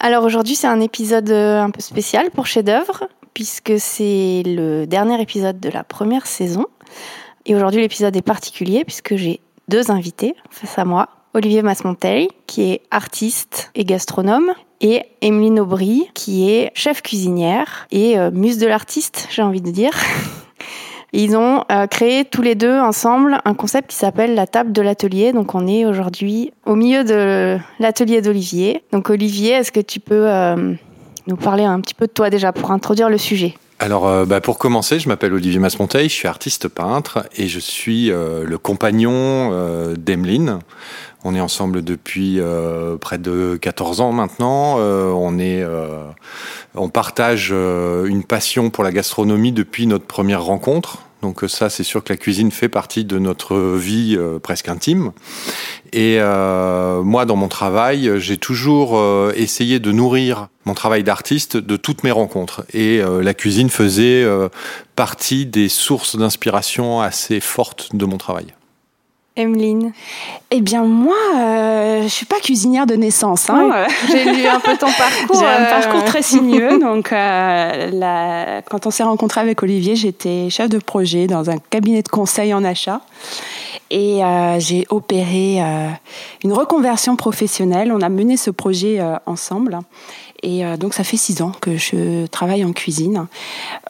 Alors aujourd'hui c'est un épisode euh, un peu spécial pour Chef d'œuvre puisque c'est le dernier épisode de la première saison. Et aujourd'hui l'épisode est particulier puisque j'ai deux invités face à moi. Olivier Masmonteil, qui est artiste et gastronome, et Emeline Aubry, qui est chef cuisinière et euh, muse de l'artiste, j'ai envie de dire. Ils ont euh, créé tous les deux ensemble un concept qui s'appelle la table de l'atelier. Donc on est aujourd'hui au milieu de l'atelier d'Olivier. Donc Olivier, est-ce que tu peux euh, nous parler un petit peu de toi déjà pour introduire le sujet? Alors, euh, bah, pour commencer, je m'appelle Olivier Masmonteil, je suis artiste peintre et je suis le compagnon d'Emeline. On est ensemble depuis près de 14 ans maintenant. on est, on partage une passion pour la gastronomie depuis notre première rencontre. Donc euh, ça, c'est sûr que la cuisine fait partie de notre vie euh, presque intime. Et euh, moi, dans mon travail, j'ai toujours essayé de nourrir mon travail d'artiste de toutes mes rencontres. Et la cuisine faisait partie des sources d'inspiration assez fortes de mon travail. Emeline Eh bien, moi, euh, je suis pas cuisinière de naissance. Hein. J'ai lu un peu ton parcours. J'ai un euh. parcours très sinueux. donc, euh, quand on s'est rencontré avec Olivier, j'étais chef de projet dans un cabinet de conseil en achat. Et euh, j'ai opéré une reconversion professionnelle. On a mené ce projet ensemble. Et euh, donc ça fait six ans que je travaille en cuisine,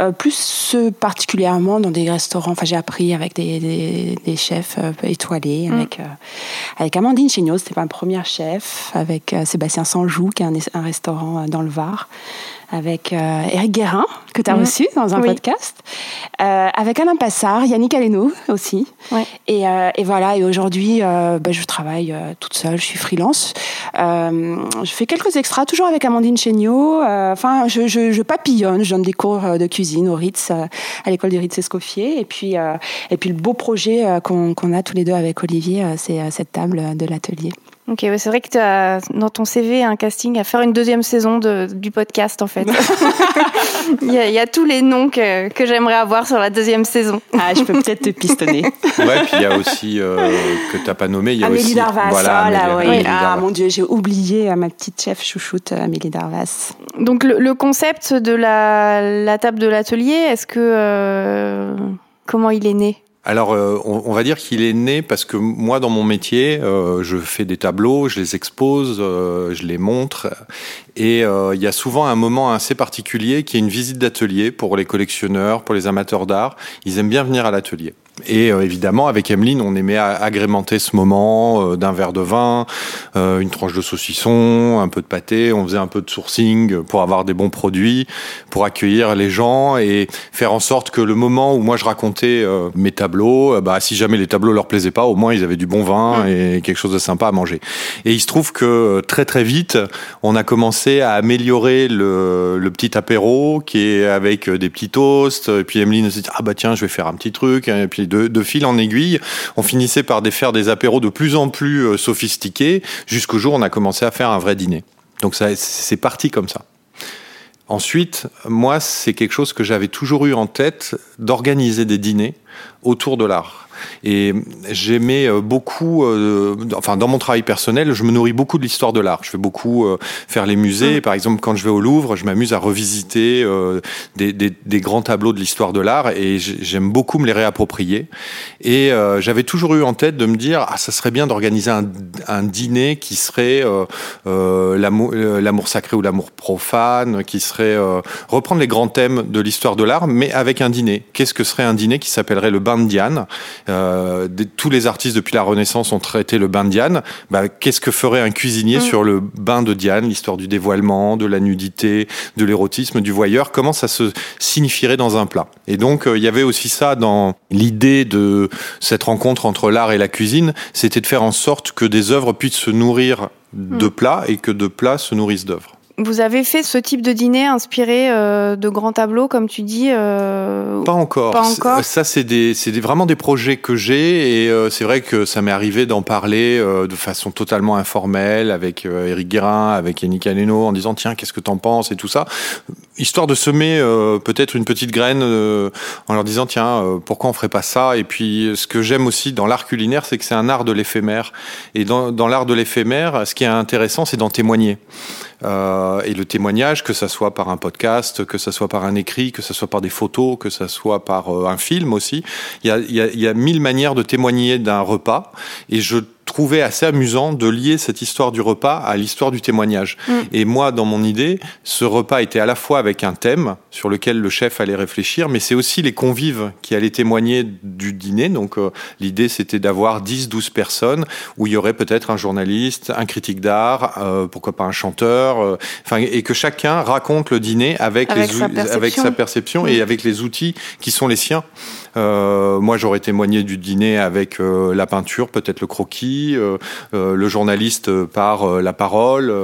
euh, plus particulièrement dans des restaurants. Enfin, j'ai appris avec des, des, chefs euh, étoilés, mm. avec avec Amandine Chéniaud, c'était ma première chef, avec Sébastien Sanjou, qui est un, un restaurant dans le Var avec euh, Eric Guérin, que tu as mhm. reçu dans un podcast, euh, avec Alain Passard, Yannick Aleno aussi. Et, euh, et, voilà, et aujourd'hui, euh, bah, je travaille toute seule, je suis freelance. je fais quelques extras, toujours avec Amandine Chéniaud. Enfin, je, je, je, papillonne, je donne des cours de cuisine au Ritz, à l'école du Ritz-Escoffier. Et puis, et puis le beau projet qu'on qu'on a tous les deux avec Olivier, c'est cette table de l'atelier. Ok, c'est vrai que tu as dans ton CV un casting à faire une deuxième saison de, du podcast en fait. il, y a, tous les noms que, que j'aimerais avoir sur la deuxième saison. Ah, je peux peut-être te pistonner. ouais, puis il y a aussi euh, que tu n'as pas nommé, il y a Amélie aussi Darvas. Voilà, Amélie, oui. Amélie ah mon Dieu, j'ai oublié ma petite chef chouchoute Amélie Darvas. Donc le, le concept de la, la table de l'atelier, est-ce que euh, comment il est né? Alors, euh, on, va dire qu'il est né parce que moi, dans mon métier, euh, je fais des tableaux, je les expose, euh, je les montre, et il y a souvent un moment assez particulier qui est une visite d'atelier pour les collectionneurs, pour les amateurs d'art. Ils aiment bien venir à l'atelier. Et euh, évidemment, avec Emeline, on aimait agrémenter ce moment euh, d'un verre de vin, euh, une tranche de saucisson, un peu de pâté. On faisait un peu de sourcing pour avoir des bons produits, pour accueillir les gens et faire en sorte que le moment où moi je racontais mes tableaux, bah, si jamais les tableaux leur plaisaient pas, au moins ils avaient du bon vin mmh. et quelque chose de sympa à manger. Et il se trouve que très très vite, on a commencé à améliorer le, le petit apéro qui est avec des petits toasts. Et puis Emeline s'est dit ah bah tiens, je vais faire un petit truc. Et puis de, fil en aiguille, on finissait par faire des apéros de plus en plus euh, sophistiqués, jusqu'au jour où on a commencé à faire un vrai dîner. Donc ça, c'est parti comme ça. Ensuite, moi, c'est quelque chose que j'avais toujours eu en tête d'organiser des dîners autour de l'art. Et j'aimais beaucoup, enfin dans mon travail personnel, je me nourris beaucoup de l'histoire de l'art. Je vais beaucoup faire les musées. Mmh. Par exemple, quand je vais au Louvre, je m'amuse à revisiter des, des, des, grands tableaux de l'histoire de l'art et j'aime beaucoup me les réapproprier. Et j'avais toujours eu en tête de me dire, ah, ça serait bien d'organiser un, un, dîner qui serait l'amour sacré ou l'amour profane, qui serait reprendre les grands thèmes de l'histoire de l'art, mais avec un dîner. Qu'est-ce que serait un dîner qui s'appellerait le bain de Diane? Euh, Tous les artistes depuis la Renaissance ont traité le bain de Diane. Bah, Qu'est-ce que ferait un cuisinier mm. sur le bain de Diane L'histoire du dévoilement, de la nudité, de l'érotisme, du voyeur? Comment ça se signifierait dans un plat? Et donc, euh, il y avait aussi ça dans l'idée de cette rencontre entre l'art et la cuisine, c'était de faire en sorte que des œuvres puissent se nourrir de mm. plats et que de plats se nourrissent d'œuvres. Vous avez fait ce type de dîner inspiré euh, de grands tableaux, comme tu dis euh... Pas encore. Pas encore. Ça, c'est des, c'est vraiment des projets que j'ai et euh, c'est vrai que ça m'est arrivé d'en parler euh, de façon totalement informelle avec Eric Guérin, avec Yannick Aleno, en disant tiens, qu'est-ce que t'en penses et tout ça, histoire de semer peut-être une petite graine en leur disant tiens, pourquoi on ferait pas ça? Et puis, ce que j'aime aussi dans l'art culinaire, c'est que c'est un art de l'éphémère. Et dans, dans l'art de l'éphémère, ce qui est intéressant, c'est d'en témoigner. Euh, et le témoignage, que ça soit par un podcast, que ça soit par un écrit, que ça soit par des photos, que ça soit par euh, un film aussi. Il y a, y a, il y a mille manières de témoigner d'un repas. Et je trouvais assez amusant de lier cette histoire du repas à l'histoire du témoignage. Mm. Et moi, dans mon idée, ce repas était à la fois avec un thème sur lequel le chef allait réfléchir, mais c'est aussi les convives qui allaient témoigner du dîner. Donc euh, l'idée, c'était d'avoir 10, 12 personnes où il y aurait peut-être un journaliste, un critique d'art, euh, pourquoi pas un chanteur, euh, enfin, et que chacun raconte le dîner avec, avec, les, sa, perception. avec sa perception mm. et avec les outils qui sont les siens. Euh, moi, j'aurais témoigné du dîner avec euh, la peinture, peut-être le croquis, euh, le journaliste par la parole,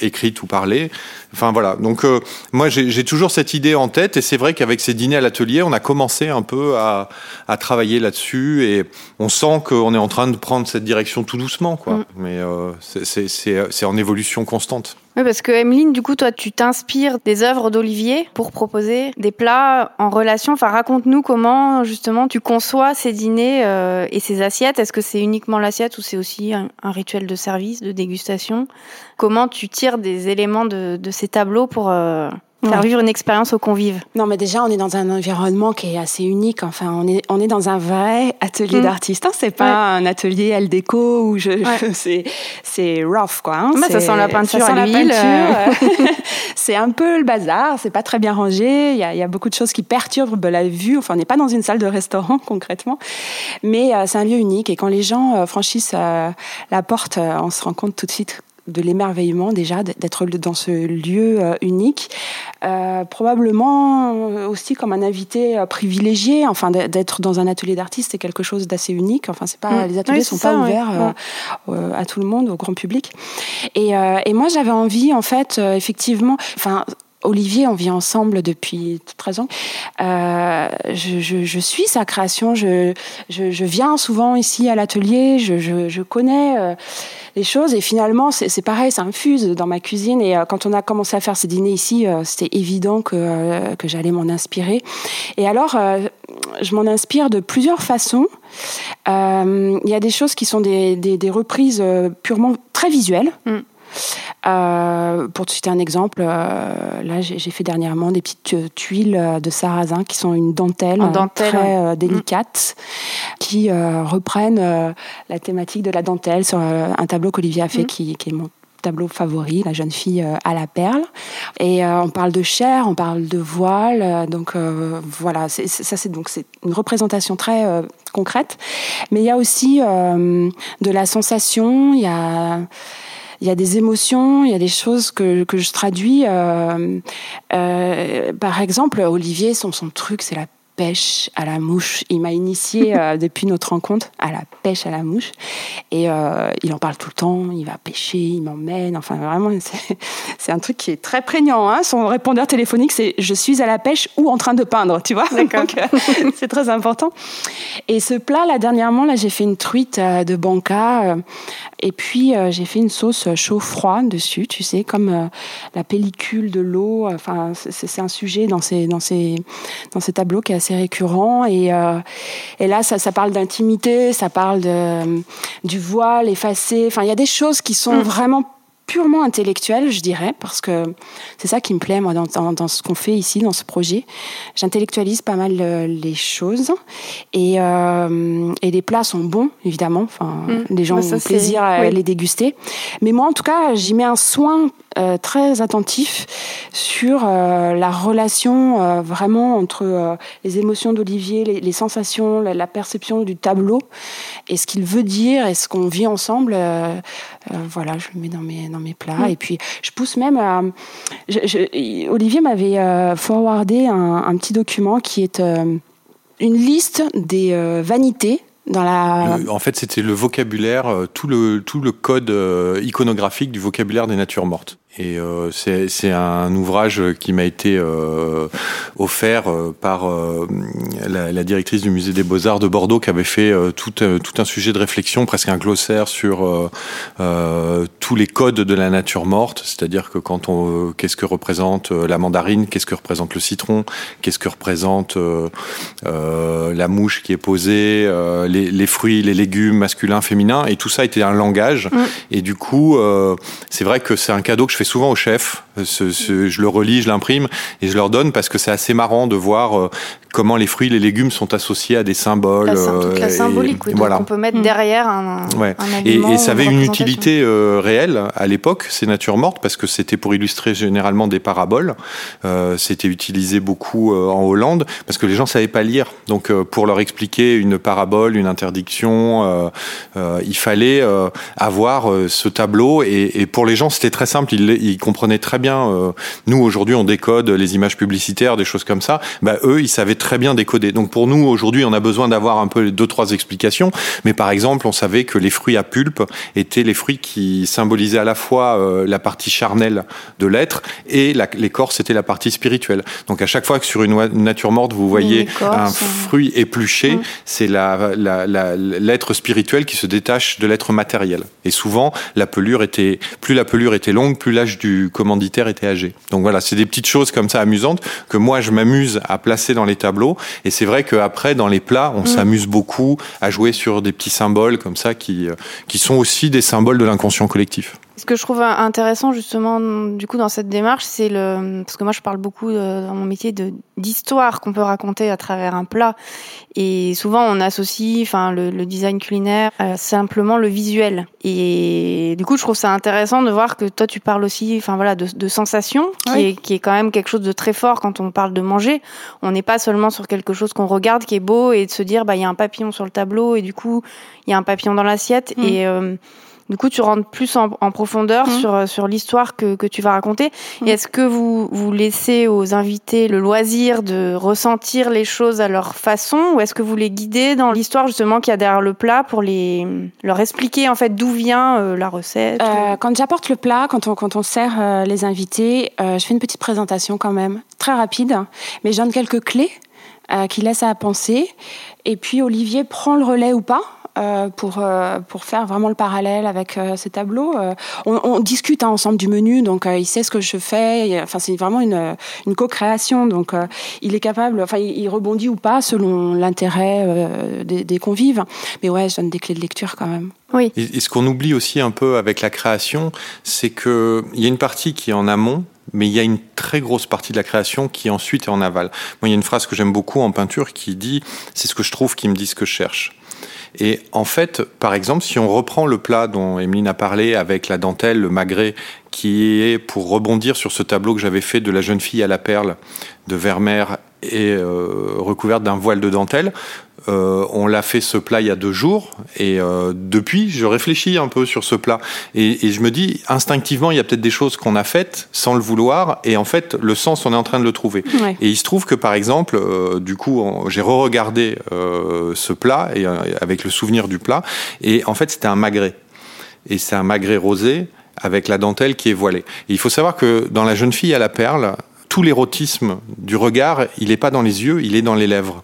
écrite ou parlée. Enfin voilà. Donc moi, j'ai toujours cette idée en tête, et c'est vrai qu'avec ces dîners à l'atelier, on a commencé un peu à, à travailler là-dessus, et on sent qu'on est en train de prendre cette direction tout doucement, quoi. Mm. Mais c'est en évolution constante. Oui, parce que Emeline, du coup, toi, tu t'inspires des œuvres d'Olivier pour proposer des plats en relation. Enfin, raconte-nous comment, justement, tu conçois ces dîners euh, et ces assiettes. Est-ce que c'est uniquement l'assiette ou c'est aussi un, un, rituel de service, de dégustation? Comment tu tires des éléments de, de ces tableaux pour euh, faire vivre une expérience aux convives. Non, mais déjà, on est dans un environnement qui est assez unique. Enfin, on est, on est dans un vrai atelier mmh. d'artiste. Hein, c'est pas ouais. un atelier Al déco où je, ouais. c'est, c'est rough, quoi. Hein, bah, ça sent la peinture à l'huile. Euh. c'est un peu le bazar. C'est pas très bien rangé. Il y a, il y a beaucoup de choses qui perturbent la vue. Enfin, on n'est pas dans une salle de restaurant, concrètement. Mais euh, c'est un lieu unique. Et quand les gens euh, franchissent euh, la porte, on se rend compte tout de suite de l'émerveillement déjà d'être dans ce lieu euh, unique, euh, probablement aussi comme un invité euh, privilégié, enfin d'être dans un atelier d'artiste c'est quelque chose d'assez unique. Enfin c'est pas mmh. les ateliers oui, sont ça, pas ouverts euh, à tout le monde, au grand public. Et, euh, et moi j'avais envie en fait effectivement, enfin Olivier, on vit ensemble depuis 13 ans. Euh, je, suis sa création. Je, viens souvent ici à l'atelier. Je, connais euh, les choses et finalement c'est pareil, ça infuse dans ma cuisine. Et euh, quand on a commencé à faire ces dîners ici, c'était évident que, j'allais m'en inspirer. Et alors, je m'en inspire de plusieurs façons. Il y a des choses qui sont des, des, des reprises purement très visuelles. Mm. Euh, pour te citer un exemple, euh, là j'ai fait dernièrement des petites euh, tuiles de sarrasin qui sont une dentelle, dentelle très euh, délicate, mmh. qui reprennent la thématique de la dentelle sur un tableau qu'Olivier a fait, mmh. qui, qui est mon tableau favori, la jeune fille à la perle. Et euh, on parle de chair, on parle de voile. Euh, donc voilà, c est, c est, ça c'est donc c'est une représentation très concrète. Mais il y a aussi de la sensation. Il y a il y a des émotions, il y a des choses que, que je traduis. Euh, euh, par exemple, Olivier, son, son truc, c'est la pêche à la mouche. Il m'a initié euh, depuis notre rencontre à la pêche à la mouche. Et euh, il en parle tout le temps. Il va pêcher, il m'emmène. Enfin, vraiment, c'est un truc qui est très prégnant. Hein. Son répondeur téléphonique, c'est je suis à la pêche ou en train de peindre. Tu vois euh, c'est très important. Et ce plat, là, dernièrement, là, j'ai fait une truite de banca. Et puis, j'ai fait une sauce chaud-froid dessus, tu sais, comme la pellicule de l'eau. Enfin, c'est un sujet dans ces, dans, ces, dans ces tableaux qui est assez assez récurrent. Et, et là, ça, ça parle d'intimité, ça parle de, du voile effacé. Enfin, il y a des choses qui sont mm. vraiment purement intellectuel, je dirais, parce que c'est ça qui me plaît, moi, dans, dans, ce qu'on fait ici, dans ce projet. J'intellectualise pas mal euh, les choses. Et, euh, et les plats sont bons, évidemment. Enfin, mmh. Les gens ont plaisir à les déguster. Mais moi, en tout cas, j'y mets un soin euh, très attentif sur euh, la relation euh, vraiment entre les émotions d'Olivier, les, les, sensations, la, la, perception du tableau et ce qu'il veut dire et ce qu'on vit ensemble. voilà, je le mets dans mes, dans mes plats. Mm. Et puis, je pousse même à... Je, je, Olivier m'avait forwardé un, un, petit document qui est une liste des vanités dans la... en fait, c'était le vocabulaire, tout le, tout le code iconographique du vocabulaire des natures mortes. Et euh, c'est un ouvrage qui m'a été euh, offert euh, par euh, la, la, directrice du musée des Beaux-Arts de Bordeaux qui avait fait euh, tout, tout un sujet de réflexion, presque un glossaire sur tous les codes de la nature morte, c'est-à-dire que quand on qu'est-ce que représente la mandarine, qu'est-ce que représente le citron, qu'est-ce que représente la mouche qui est posée, les, les, fruits, les légumes masculins, féminins, et tout ça était un langage. Mm. Et du coup, c'est vrai que c'est un cadeau que je fais souvent au chef. Ce, ce, je le relis, je l'imprime et je leur donne parce que c'est assez marrant de voir euh, comment les fruits, les légumes sont associés à des symboles. toute la euh, symbolique et, voilà. on peut mettre mm. derrière un, ouais. un et, et, ça avait une utilité euh, réelle à l'époque, ces natures mortes, parce que c'était pour illustrer généralement des paraboles. Euh, c'était utilisé beaucoup euh, en Hollande parce que les gens savaient pas lire. Donc pour leur expliquer une parabole, une interdiction, il fallait avoir ce tableau. Et, et, pour les gens, c'était très simple. Ils, ils comprenaient très bien. Nous aujourd'hui, on décode les images publicitaires, des choses comme ça. Bah, eux, ils savaient très bien décodé. Donc pour nous, aujourd'hui, on a besoin d'avoir un peu deux, trois explications. Mais par exemple, on savait que les fruits à pulpe étaient les fruits qui symbolisaient à la fois euh, la partie charnelle de l'être et l'écorce était la partie spirituelle. Donc à chaque fois que sur une, nature morte, vous voyez un fruit épluché, mmh. c'est l'être la, la, spirituel qui se détache de l'être matériel. Et souvent, la pelure était, plus la pelure était longue, plus l'âge du commanditaire était âgé. Donc voilà, c'est des petites choses comme ça amusantes que moi je m'amuse à placer dans les tableaux et c'est vrai qu'après, dans les plats, on mm. s'amuse beaucoup à jouer sur des petits symboles comme ça qui, euh, qui sont aussi des symboles de l'inconscient collectif. Ce que je trouve intéressant justement du coup dans cette démarche, c'est le parce que moi je parle beaucoup euh, dans mon métier de d'histoire qu'on peut raconter à travers un plat et souvent on associe enfin le, le design culinaire à simplement le visuel et du coup je trouve ça intéressant de voir que toi tu parles aussi enfin voilà de, de sensation qui, est, qui est quand même quelque chose de très fort quand on parle de manger. On n'est pas seulement sur quelque chose qu'on regarde qui est beau et de se dire bah il y a un papillon sur le tableau et du coup il y a un papillon dans l'assiette mm. et euh, du coup, tu rentres plus en, en profondeur mmh. sur, euh, sur l'histoire que, que tu vas raconter. Mmh. Et est-ce que vous, vous laissez aux invités le loisir de ressentir les choses à leur façon ou est-ce que vous les guidez dans l'histoire justement qu'il y a derrière le plat pour les, leur expliquer en fait d'où vient euh, la recette euh, Quand j'apporte le plat, quand on, quand on sert euh, les invités, je fais une petite présentation quand même, très rapide, mais je donne quelques clés qui laissent à penser. Et puis Olivier prend le relais ou pas euh, pour, euh, pour faire vraiment le parallèle avec euh, ces tableaux. On, on, discute hein, ensemble du menu, donc il sait ce que je fais. Enfin, c'est vraiment une, une co-création, donc il est capable, enfin, il, rebondit ou pas selon l'intérêt des, des, convives. Mais ouais, je donne des clés de lecture quand même. Oui. Et, et ce qu'on oublie aussi un peu avec la création, c'est que il y a une partie qui est en amont, mais il y a une très grosse partie de la création qui ensuite est en aval. Moi, il y a une phrase que j'aime beaucoup en peinture qui dit c'est ce que je trouve qui me dit ce que je cherche. Et en fait, par exemple, si on reprend le plat dont Emeline a parlé avec la dentelle, le magret, qui est pour rebondir sur ce tableau que j'avais fait de la jeune fille à la perle de Vermeer et euh, recouverte d'un voile de dentelle. Euh, on l'a fait ce plat il y a deux jours et euh, depuis je réfléchis un peu sur ce plat et, et je me dis instinctivement il y a peut-être des choses qu'on a faites sans le vouloir et en fait le sens on est en train de le trouver ouais. et il se trouve que par exemple euh, du coup j'ai re-regardé euh, ce plat et avec le souvenir du plat et en fait c'était un magret et c'est un magret rosé avec la dentelle qui est voilée. Et il faut savoir que dans la jeune fille à la perle, tout l'érotisme du regard, il n'est pas dans les yeux, il est dans les lèvres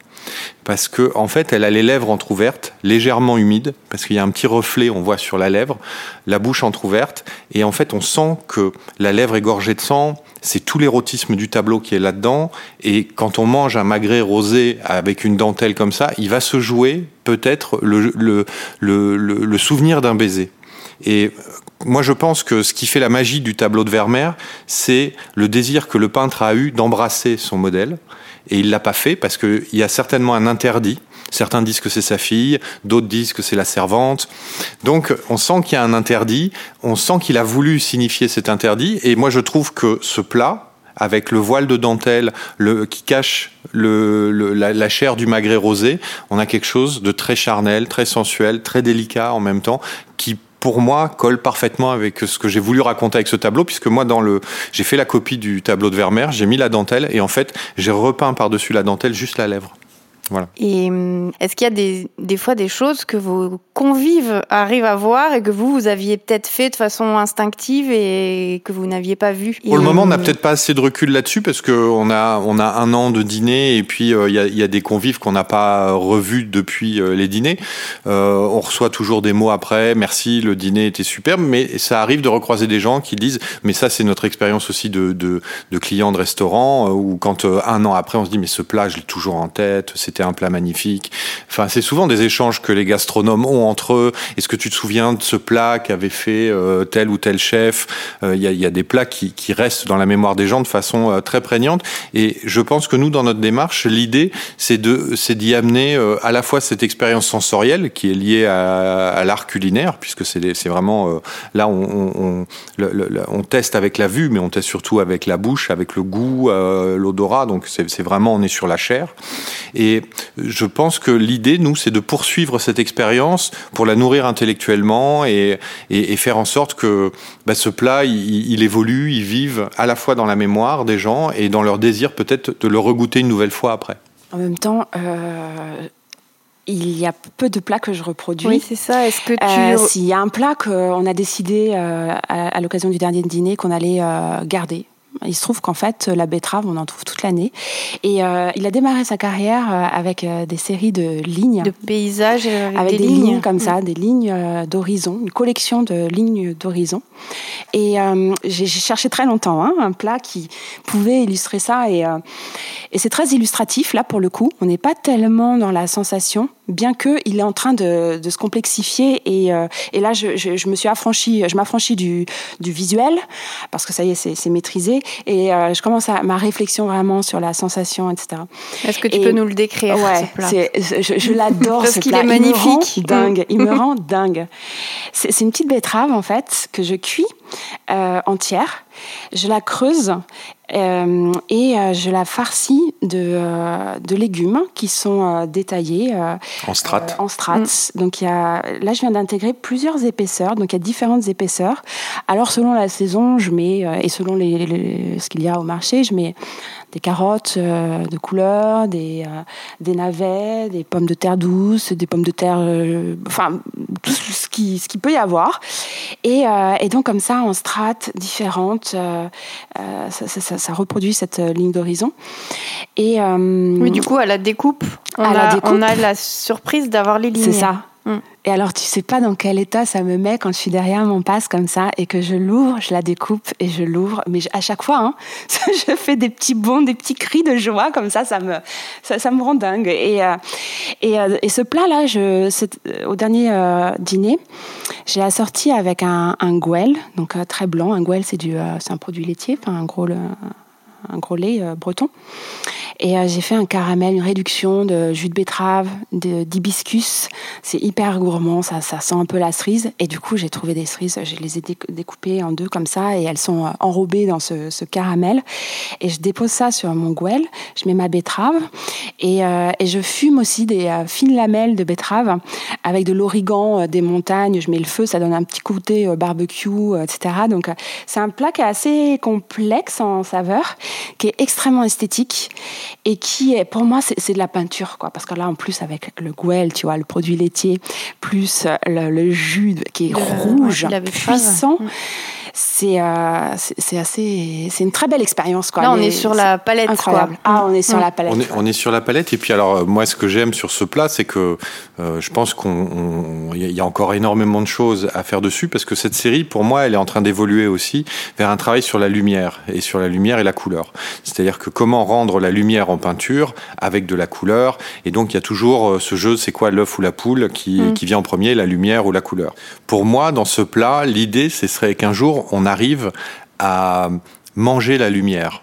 parce que en fait, elle a les lèvres entrouvertes, légèrement humides, parce qu'il y a un petit reflet, on voit sur la lèvre, la bouche entrouverte, et en fait, on sent que la lèvre est gorgée de sang, c'est tout l'érotisme du tableau qui est là-dedans. Et quand on mange un magret rosé avec une dentelle comme ça, il va se jouer peut-être le, le, souvenir d'un baiser. Et moi, je pense que ce qui fait la magie du tableau de Vermeer, c'est le désir que le peintre a eu d'embrasser son modèle. Et il l'a pas fait parce qu'il y a certainement un interdit. Certains disent que c'est sa fille, d'autres disent que c'est la servante. Donc, on sent qu'il y a un interdit. On sent qu'il a voulu signifier cet interdit. Et moi, je trouve que ce plat, avec le voile de dentelle le, qui cache la, la, chair du magret rosé, on a quelque chose de très charnel, très sensuel, très délicat en même temps, qui pour moi, colle parfaitement avec ce que j'ai voulu raconter avec ce tableau, puisque moi, dans le, j'ai fait la copie du tableau de Vermeer, j'ai mis la dentelle, et en fait, j'ai repeint par-dessus la dentelle juste la lèvre. Et hum, est-ce qu'il y a des, des, fois des choses que vos convives arrivent à voir et que vous, vous aviez peut-être fait de façon instinctive et que vous n'aviez pas vu Pour le moment, on n'a peut-être pas assez de recul là-dessus parce qu'on a, on a un an de dîner et puis euh, il y, a, y, a, des convives qu'on n'a pas revus depuis euh, les dîners. Euh, on reçoit toujours des mots après, merci, le dîner était superbe, mais ça arrive de recroiser des gens qui disent, mais ça c'est notre expérience aussi de, de, de, clients de restaurants, ou quand un an après on se dit, mais ce plat, je l'ai toujours en tête, c'était un plat magnifique. Enfin, c'est souvent des échanges que les gastronomes ont entre eux. Est-ce que tu te souviens de ce plat qu'avait fait euh, tel ou tel chef? Il y, a, des plats qui, restent dans la mémoire des gens de façon euh, très prégnante. Et je pense que nous, dans notre démarche, l'idée, c'est de, c'est d'y amener euh, à la fois cette expérience sensorielle qui est liée à, l'art culinaire, puisque c'est, c'est vraiment là on, on, teste avec la vue, mais on teste surtout avec la bouche, avec le goût, l'odorat. Donc c'est, c'est vraiment on est sur la chair. Et je pense que l'idée, nous, c'est de poursuivre cette expérience pour la nourrir intellectuellement et, et, et faire en sorte que bah, ce plat, il, il, évolue, il vive à la fois dans la mémoire des gens et dans leur désir peut-être de le regoûter une nouvelle fois après. En même temps, euh, il y a peu de plats que je reproduis. Oui, c'est ça. Est-ce que tu... Euh, S'il y a un plat qu'on a décidé euh, à, à l'occasion du dernier dîner qu'on allait euh, garder, il se trouve qu'en fait, la betterave, on en trouve toute l'année. Et euh, il a démarré sa carrière euh, avec euh, des séries de lignes. De paysages avec, avec des, des lignes. lignes comme ça, des lignes d'horizon, une collection de lignes d'horizon. Et euh, j'ai cherché très longtemps hein, un plat qui pouvait illustrer ça. Et, euh, et c'est très illustratif, là, pour le coup. On n'est pas tellement dans la sensation, bien que il est en train de, de se complexifier. Et, et là, je, je, je, me suis affranchie, je m'affranchis du, du visuel, parce que ça y est, c'est maîtrisé. Et euh, je commence à ma réflexion vraiment sur la sensation, etc. Est-ce que tu et, peux nous le décrire Ouais, ce plat je, je l'adore. Parce qu'il est magnifique. Il me rend dingue. Il me rend dingue. C'est une petite betterave en fait que je cuis euh, entière. Je la creuse euh, et euh, je la farcis de, euh, de légumes qui sont euh, détaillés en strates. en strates. Mm. Donc il y a, là, je viens d'intégrer plusieurs épaisseurs. Donc il y a différentes épaisseurs. Alors selon la saison, je mets et selon les, les, ce qu'il y a au marché, je mets des carottes euh, de couleur, des, euh, des navets, des pommes de terre douces, des pommes de terre, euh, enfin tout ce qui, ce qui peut y avoir. Et, et donc comme ça, en strates différentes, ça, ça, ça, reproduit cette ligne d'horizon. Et oui, du coup, à la découpe, on, a, la, découpe, on a la surprise d'avoir les lignes. C'est ça. Et alors, tu sais pas dans quel état ça me met quand je suis derrière mon passe comme ça et que je l'ouvre, je la découpe et je l'ouvre. Mais à chaque fois, hein, je fais des petits bonds, des petits cris de joie comme ça, ça me, ça, me rend dingue. Et, euh, et, euh, et, ce plat-là, je, au dernier euh, dîner, j'ai assorti avec un, un gouel, donc euh, très blanc. Un gouel, euh, c'est un produit laitier, enfin un gros, un gros lait breton. Et euh, j'ai fait un caramel, une réduction de jus de betterave, d'hibiscus. C'est hyper gourmand, ça, ça sent un peu la cerise. Et du coup, j'ai trouvé des cerises, je les ai découpées en deux comme ça et elles sont euh, enrobées dans ce, ce caramel. Et je dépose ça sur mon gouel, je mets ma betterave et, euh, et je fume aussi des euh, fines lamelles de betterave avec de l'origan des montagnes. Je mets le feu, ça donne un petit côté barbecue, etc. Donc, c'est un plat qui est assez complexe en saveur, qui est extrêmement esthétique et qui est pour moi c'est de la peinture quoi parce que là en plus avec le gouel tu vois le produit laitier plus le, le jus qui est le, rouge puissant. C'est euh, c'est c'est assez, c'est une très belle expérience quoi. Là, on Les- est sur la palette, incroyable. quoi. Ah, on est sur Mm. la palette. On est, on est sur la palette et puis alors euh, moi ce que j'aime sur ce plat c'est que euh, je pense qu'on on- il y a- encore énormément de choses à faire dessus parce que cette série pour moi elle est en train d'évoluer aussi vers un travail sur la lumière et sur la lumière et la couleur. C'est-à-dire que comment rendre la lumière en peinture avec de la couleur et donc il y a toujours ce jeu c'est quoi l'œuf ou la poule qui, Mm. qui vient en premier la lumière ou la couleur. Pour moi dans ce plat l'idée ce serait qu'un jour on arrive à manger la lumière.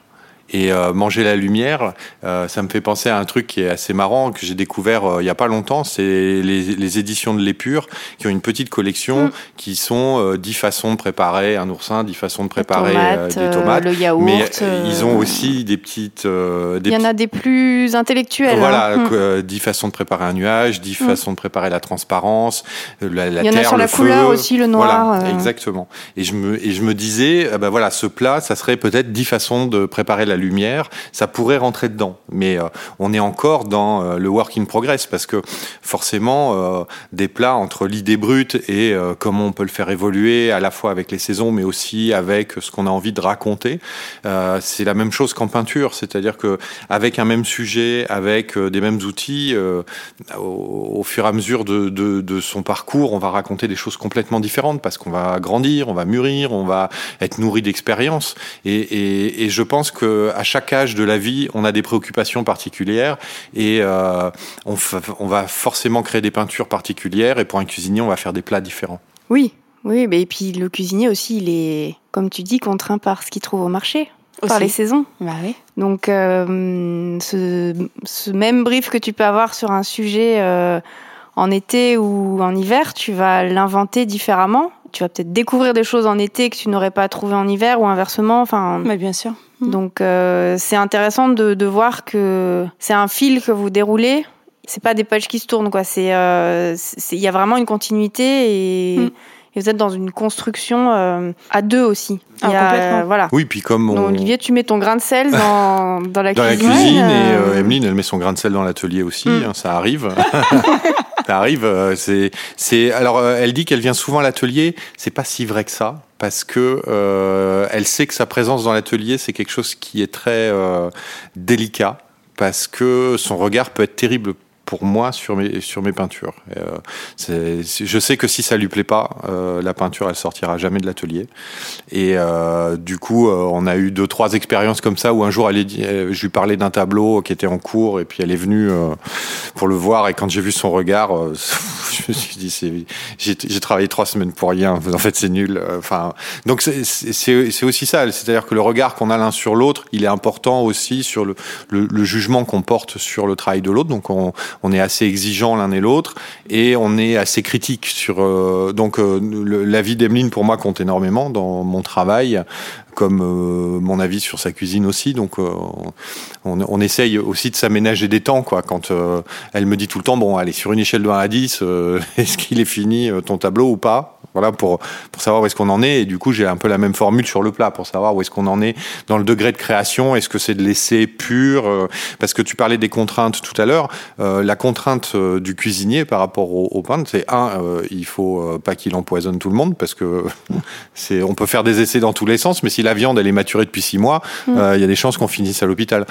Et euh, manger la lumière, euh, ça me fait penser à un truc qui est assez marrant que j'ai découvert euh, il y a pas longtemps. C'est les, les éditions de l'Épure qui ont une petite collection Mm. qui sont euh, dix façons de préparer un oursin, dix façons de préparer euh, tomates, des euh, tomates. le yaourt. Mais ils ont aussi des petites, euh, des Il y en a des plus intellectuels. voilà, hein. Mm. euh, dix façons de préparer un nuage, dix Mm. façons de préparer la transparence, la, la Il y en terre, a sur le la feu. couleur aussi, le noir. Voilà, exactement. Et je me et je me disais, bah voilà, ce plat, ça serait peut-être dix façons de préparer la lumière. Ça pourrait rentrer dedans, mais euh, on est encore dans euh, le work in progress parce que forcément, euh, des plats entre l'idée brute et comment on peut le faire évoluer à la fois avec les saisons, mais aussi avec ce qu'on a envie de raconter. C'est la même chose qu'en peinture, c'est-à-dire que avec un même sujet, avec des mêmes outils, au, fur et à mesure de, son parcours, on va raconter des choses complètement différentes parce qu'on va grandir, on va mûrir, on va être nourri d'expériences. Et je pense que à chaque âge de la vie, on a des préoccupations particulières et euh, on, va forcément créer des peintures particulières. Et pour un cuisinier, on va faire des plats différents. Oui, oui, mais et puis le cuisinier aussi, il est, comme tu dis, contraint par ce qu'il trouve au marché, par les saisons. Bah oui. Donc, euh, ce, ce même brief que tu peux avoir sur un sujet euh, en été ou en hiver, tu vas l'inventer différemment. Tu vas peut-être découvrir des choses en été que tu n'aurais pas trouvé en hiver ou inversement. Enfin, Mais bien sûr. Mm. donc euh, c'est intéressant de, de voir que c'est un fil que vous déroulez. C'est pas des pages qui se tournent quoi. C'est euh, c'est- il y a vraiment une continuité et, Mm. et vous êtes dans une construction euh, à deux aussi. Ah, a, complètement. voilà. Oui, puis comme on... Donc, Olivier, tu mets ton grain de sel dans, dans la dans la cuisine. et euh, euh, Emeline elle met son grain de sel dans l'atelier aussi Mm. hein, ça arrive ça arrive c'est c'est alors euh, elle dit qu'elle vient souvent à l'atelier c'est pas si vrai que ça parce que euh, elle sait que sa présence dans l'atelier c'est quelque chose qui est très euh, délicat parce que son regard peut être terrible pour moi sur mes sur mes peintures. Euh, je sais que si ça lui plaît pas, euh, la peinture elle sortira jamais de l'atelier. Et euh, du coup, on a eu deux trois expériences comme ça où un jour elle je lui parlais d'un tableau qui était en cours et puis elle est venue pour le voir et quand j'ai vu son regard, je me suis dit j'ai travaillé trois semaines pour rien. En fait, c'est nul. Enfin, donc c'est aussi ça, c'est-à-dire que le regard qu'on a l'un sur l'autre, il est important aussi sur le jugement qu'on porte sur le travail de l'autre. Donc on on est assez exigeant l'un et l'autre et on est assez critique sur euh, donc euh, l'avis d'Emeline pour moi compte énormément dans mon travail comme euh, mon avis sur sa cuisine aussi. Donc euh, on, on essaye aussi de s'aménager des temps quoi. Quand elle me dit tout le temps bon allez sur une échelle de 1 à 10 euh, est-ce qu'il est fini ton tableau ou pas? Voilà pour pour savoir où est-ce qu'on en est et du coup j'ai un peu la même formule sur le plat pour savoir où est-ce qu'on en est dans le degré de création est-ce que c'est de l'essai pur euh, parce que tu parlais des contraintes tout à l'heure euh, la contrainte euh, du cuisinier par rapport au, au peintre, c'est un, euh, il faut pas qu'il empoisonne tout le monde parce que c'est, on peut faire des essais dans tous les sens, mais si la viande elle est maturée depuis six mois, euh, il y a des chances qu'on finisse à l'hôpital.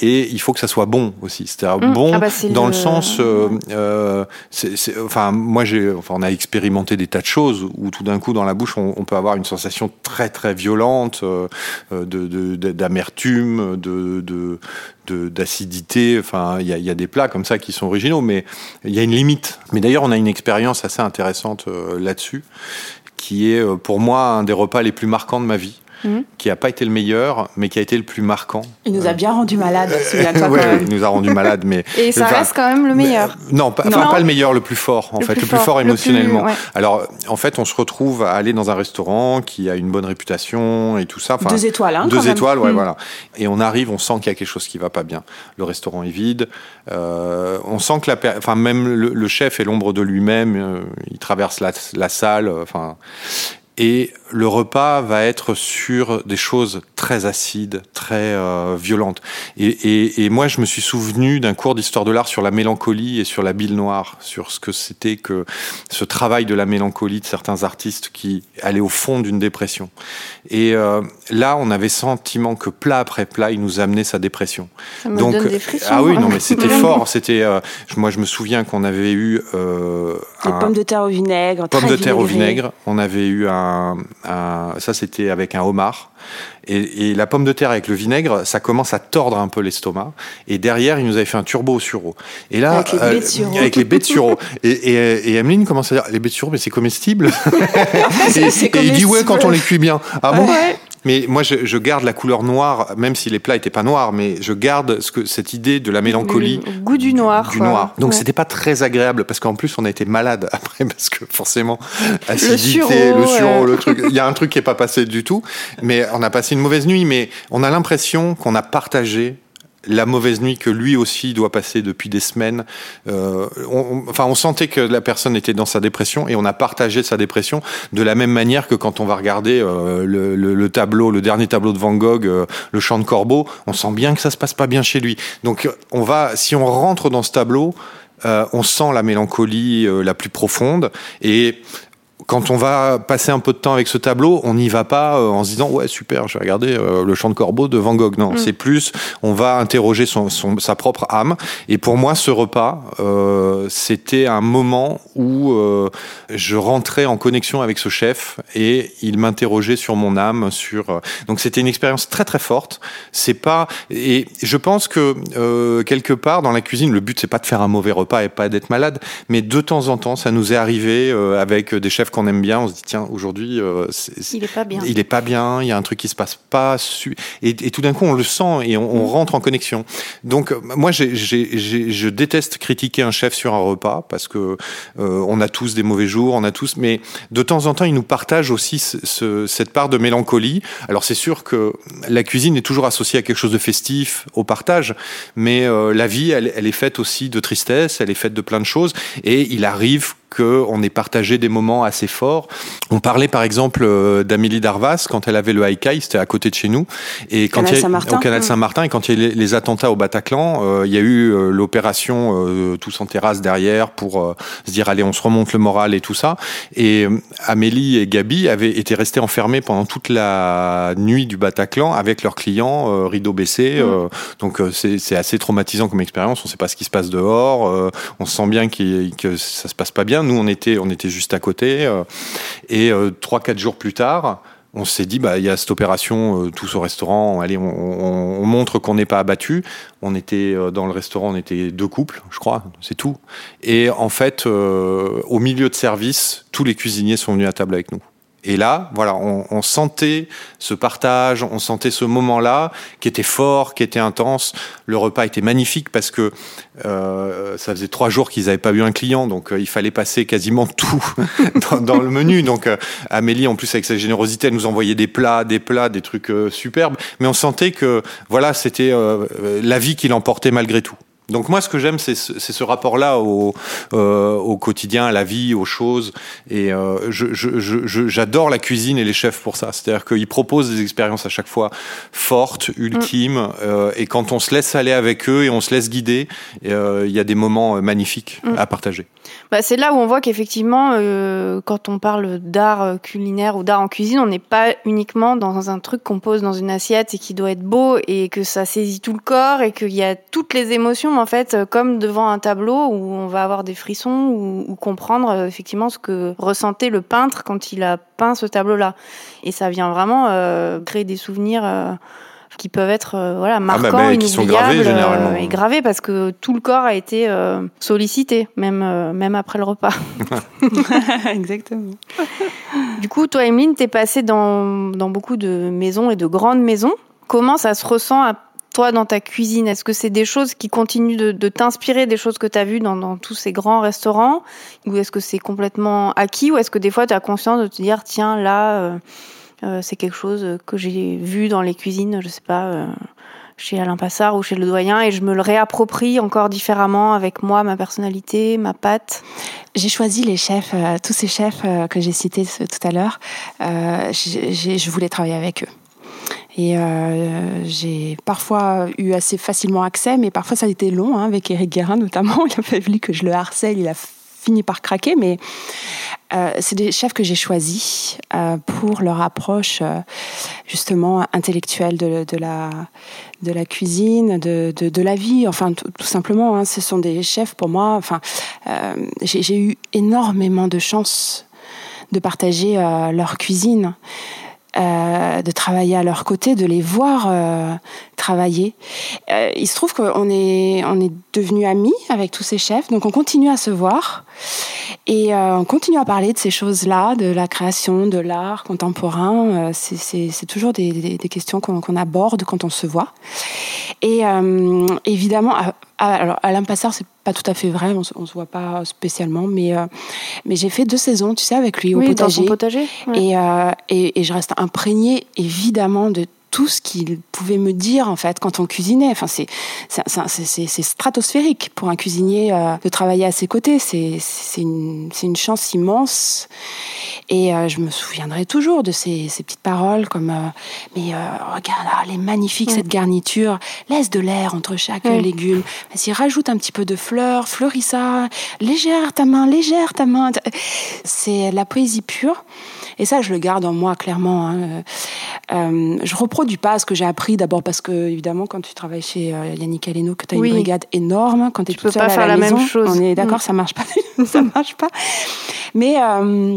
Et il faut que ça soit bon aussi, c'est-à-dire Mm. bon Ah bah, dans le, le- sens, c'est, c'est- enfin moi j'ai, enfin on a expérimenté des tas de choses où tout d'un coup dans la bouche on, peut avoir une sensation très très violente euh, euh, d'amertume, de, de, d'acidité. Enfin, il y a, des plats comme ça qui sont originaux, mais il y a une limite. Mais d'ailleurs, on a une expérience assez intéressante euh, là-dessus, qui est pour moi un des repas les plus marquants de ma vie, Mhm. qui n'a pas été le meilleur, mais qui a été le plus marquant. Il nous a bien rendu malades, souviens-toi Ouais, quand même. il nous a rendu malades, mais Et ça Enfin, reste quand même le meilleur. mais, non, pas, enfin, pas le meilleur, le plus fort, en Le fait, plus le plus fort, fort le plus- émotionnellement. ouais. Alors, en fait, on se retrouve à aller dans un restaurant qui a une bonne réputation et tout ça. Enfin, Deux étoiles, hein, deux quand même. étoiles, ouais, Mm. voilà. Et on arrive, on sent qu'il y a quelque chose qui va pas bien. Le restaurant est vide. euh, on sent que la, enfin, même le, le chef est l'ombre de lui-même. euh, il traverse la, la salle. euh, Enfin. Et le repas va être sur des choses très acides, très euh, violentes. Et, et, et, moi, je me suis souvenu d'un cours d'histoire de l'art sur la mélancolie et sur la bile noire, sur ce que c'était que ce travail de la mélancolie de certains artistes qui allaient au fond d'une dépression. Et euh, là, on avait sentiment que plat après plat, il nous amenait sa dépression. Ça me Donc, donne des frissons, ah oui, non, mais c'était fort. C'était, euh, moi, je me souviens qu'on avait eu euh, des pommes de terre au vinaigre, pommes de terre au vinaigre. On avait eu un, ça c'était avec un homard. Et, et, la pomme de terre avec le vinaigre, ça commence à tordre un peu l'estomac. Et derrière, il nous avait fait un turbo au sureau. Et là, avec les baies de sureau. avec les baies de sureau. Et, et, et Emeline commence à dire, les baies de sureau, mais c'est comestible. et, il dit ouais quand on les cuit bien. Ah bon ouais. Mais moi, je, je, garde la couleur noire, même si les plats étaient pas noirs, mais je garde ce que, cette idée de la mélancolie. Le goût du noir. Du noir. Donc, ouais. c'était pas très agréable parce qu'en plus, on a été malade après parce que forcément, acidité, le sureau, le, le truc. Il y a un truc qui est pas passé du tout. Mais on a passé une mauvaise nuit, mais on a l'impression qu'on a partagé la mauvaise nuit que lui aussi doit passer depuis des semaines. Euh, on, enfin, on sentait que la personne était dans sa dépression et on a partagé sa dépression de la même manière que quand on va regarder euh, le, le, le, tableau, le dernier tableau de Van Gogh, euh, le chant de Corbeau, on sent bien que ça se passe pas bien chez lui. Donc, on va, si on rentre dans ce tableau, on sent la mélancolie la plus profonde et quand on va passer un peu de temps avec ce tableau, on n'y va pas en se disant ouais super, je vais regarder euh, le chant de Corbeau de Van Gogh. Non, mm. c'est plus on va interroger son, son, sa propre âme. Et pour moi, ce repas, euh, c'était un moment où euh, je rentrais en connexion avec ce chef et il m'interrogeait sur mon âme. Sur euh, donc c'était une expérience très très forte. C'est pas et je pense que euh, quelque part dans la cuisine, le but c'est pas de faire un mauvais repas et pas d'être malade, mais de temps en temps, ça nous est arrivé euh, avec des chefs qu'on aime bien, on se dit tiens aujourd'hui euh, il est pas bien. Il est pas bien, il y a un truc qui se passe pas et, et tout d'un coup on le sent et on, on mmh. rentre en connexion. Donc moi j'ai, j'ai, je déteste critiquer un chef sur un repas parce que euh, on a tous des mauvais jours, on a tous, mais de temps en temps il nous partage aussi ce, ce, cette part de mélancolie. Alors c'est sûr que la cuisine est toujours associée à quelque chose de festif, au partage, mais euh, la vie elle, elle est faite aussi de tristesse, elle est faite de plein de choses et il arrive qu'on ait partagé des moments assez forts. On parlait par exemple euh, d'Amélie Darvas quand elle avait le Haikai, c'était à côté de chez nous, et quand canal il y a, au canal Saint-Martin, et quand il y a les, les attentats au Bataclan, euh, il y a eu euh, l'opération euh, tous en terrasse derrière pour se dire allez on se remonte le moral et tout ça. Et Amélie et Gabi avaient été restées enfermées pendant toute la nuit du Bataclan avec leurs clients, rideau baissé. Mmh. donc c'est assez traumatisant comme expérience. On ne sait pas ce qui se passe dehors. on sent bien qu que ça se passe pas bien. Nous, on était, juste à côté. Euh, et euh, trois, quatre jours plus tard, on s'est dit, bah, il y a cette opération, euh, tous au restaurant, on, on, on montre qu'on n'est pas abattu. On était dans le restaurant, on était deux couples, je crois, c'est tout. Et en fait, au milieu de service, tous les cuisiniers sont venus à table avec nous. Et là, voilà, on, sentait ce partage, on sentait ce moment-là qui était fort, qui était intense. Le repas était magnifique parce que euh, ça faisait trois jours qu'ils n'avaient pas eu un client, donc euh, il fallait passer quasiment tout dans, le menu. Donc euh, Amélie, en plus avec sa générosité, elle nous envoyait des plats, des plats, des trucs superbes. Mais on sentait que voilà, c'était la vie qui l'emportait malgré tout. Donc moi, ce que j'aime, c'est ce, ce rapport-là au, euh, au, quotidien, à la vie, aux choses. Et euh, j'adore la cuisine et les chefs pour ça. C'est-à-dire qu'ils proposent des expériences à chaque fois fortes, ultimes. Mm. Euh, et quand on se laisse aller avec eux et on se laisse guider, il y a des moments magnifiques mm. à partager. Bah, c'est là où on voit qu'effectivement, quand on parle d'art culinaire ou d'art en cuisine, on n'est pas uniquement dans un truc qu'on pose dans une assiette et qui doit être beau et que ça saisit tout le corps et qu'il y a toutes les émotions en fait, euh, comme devant un tableau où on va avoir des frissons ou, ou comprendre euh, effectivement ce que ressentait le peintre quand il a peint ce tableau-là. Et ça vient vraiment euh, créer des souvenirs euh, qui peuvent être euh, voilà marquants, ah bah, inoubliables gravés, et gravés parce que tout le corps a été sollicité, même même après le repas. Exactement. Du coup, toi, Emeline, t'es passée dans dans beaucoup de maisons et de grandes maisons. Comment ça se ressent à toi dans ta cuisine? Est-ce que c'est des choses qui continuent de, t'inspirer, des choses que tu as vues dans, tous ces grands restaurants? Ou est-ce que c'est complètement acquis? Ou est-ce que des fois tu as conscience de te dire, tiens, là, euh, euh, c'est quelque chose que j'ai vu dans les cuisines, je sais pas, euh, chez Alain Passard ou chez le doyen et je me le réapproprie encore différemment avec moi, ma personnalité, ma patte? J'ai choisi les chefs, tous ces chefs que j'ai cités tout à l'heure. Je voulais travailler avec eux. Et euh, j'ai parfois eu assez facilement accès, mais parfois ça a été long, hein, avec Eric Guérin notamment. Il a fallu que je le harcèle, il a fini par craquer, mais euh, c'est des chefs que j'ai choisis euh, pour leur approche justement intellectuelle de, la, de la cuisine, de, de, la vie, enfin tout, simplement. Hein, ce sont des chefs pour moi. Enfin, j'ai eu énormément de chance de partager leur cuisine. Euh, de travailler à leur côté, de les voir euh, travailler. Euh, il se trouve qu'on est, on est devenus amis avec tous ces chefs, donc on continue à se voir et on continue à parler de ces choses-là, de la création, de l'art contemporain. c'est toujours des, des, questions qu'on aborde quand on se voit. Et évidemment, alors Alain Passard, c'est pas tout à fait vrai, on, on se voit pas spécialement, mais mais j'ai fait deux saisons, tu sais, avec lui au potager. Dans son potager ouais. et, et, et je reste imprégnée évidemment de tout ce qu'il pouvait me dire en fait quand on cuisinait. Enfin, c'est c'est stratosphérique pour un cuisinier euh, de travailler à ses côtés. C'est c'est une, une chance immense. Et euh, je me souviendrai toujours de ces, ces petites paroles comme euh, mais regarde, là, elle est magnifique cette garniture. Laisse de l'air entre chaque légume. Vas-y, rajoute un petit peu de fleurs, fleuris ça. Légère ta main, légère ta main. C'est la poésie pure. Et ça, je le garde en moi clairement. Hein. Euh, je reproduis pas ce que j'ai appris d'abord parce que évidemment, quand tu travailles chez euh, Yannick Aleno, que tu as Oui. une brigade énorme, quand tu es Tu toute peux pas à faire la, la même chose. on est d'accord, Mm. ça marche pas, ça marche pas. Mais euh,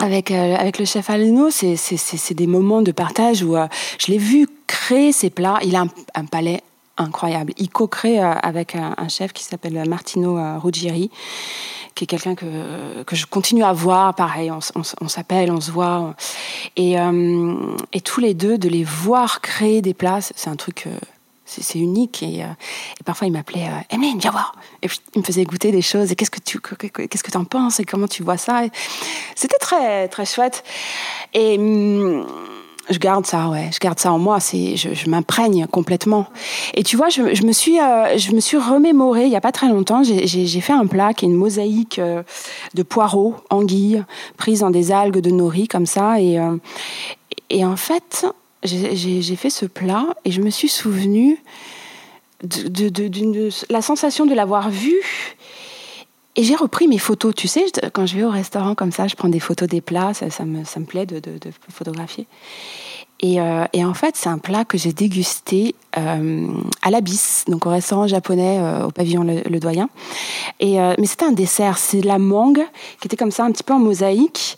avec euh, avec le chef Aleno, c'est des moments de partage où euh, je l'ai vu créer ses plats. Il a un, un palais incroyable. Il co-crée euh, avec un, chef qui s'appelle Martino euh, Ruggieri qui est quelqu'un que, que je continue à voir. Pareil, on, s'appelle, on se voit. Et, euh, et tous les deux, de les voir créer des plats, c'est un truc. c'est unique et, parfois il m'appelait Emeline viens voir et puis il me faisait goûter des choses et qu'est-ce que tu qu'est-ce que tu en penses? Et comment tu vois ça? C'était très très chouette et hum, je garde ça, ouais, je garde ça en moi. C'est, je, m'imprègne complètement. Et tu vois, je, me suis, euh, je me suis remémoré il y a pas très longtemps. J'ai, fait un plat qui est une mosaïque euh, de poireaux, anguilles, prises dans des algues de nori comme ça. Et, euh, et en fait, j'ai, fait ce plat et je me suis souvenu de, de, de la sensation de l'avoir vu. Et j'ai repris mes photos, tu sais, quand je vais au restaurant comme ça, je prends des photos des plats, ça, me, ça me plaît de photographier. Et, euh, et en fait, c'est un plat que j'ai dégusté euh, à l'Abysse, donc au restaurant japonais euh, au pavillon Le, Le Doyen. Et, mais c'était un dessert, c'est de la mangue qui était comme ça, un petit peu en mosaïque.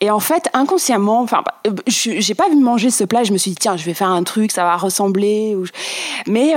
Et en fait, inconsciemment, enfin, je- j'ai pas vu manger ce plat, je me suis dit, tiens, je vais faire un truc, ça va ressembler. Ou je- Mais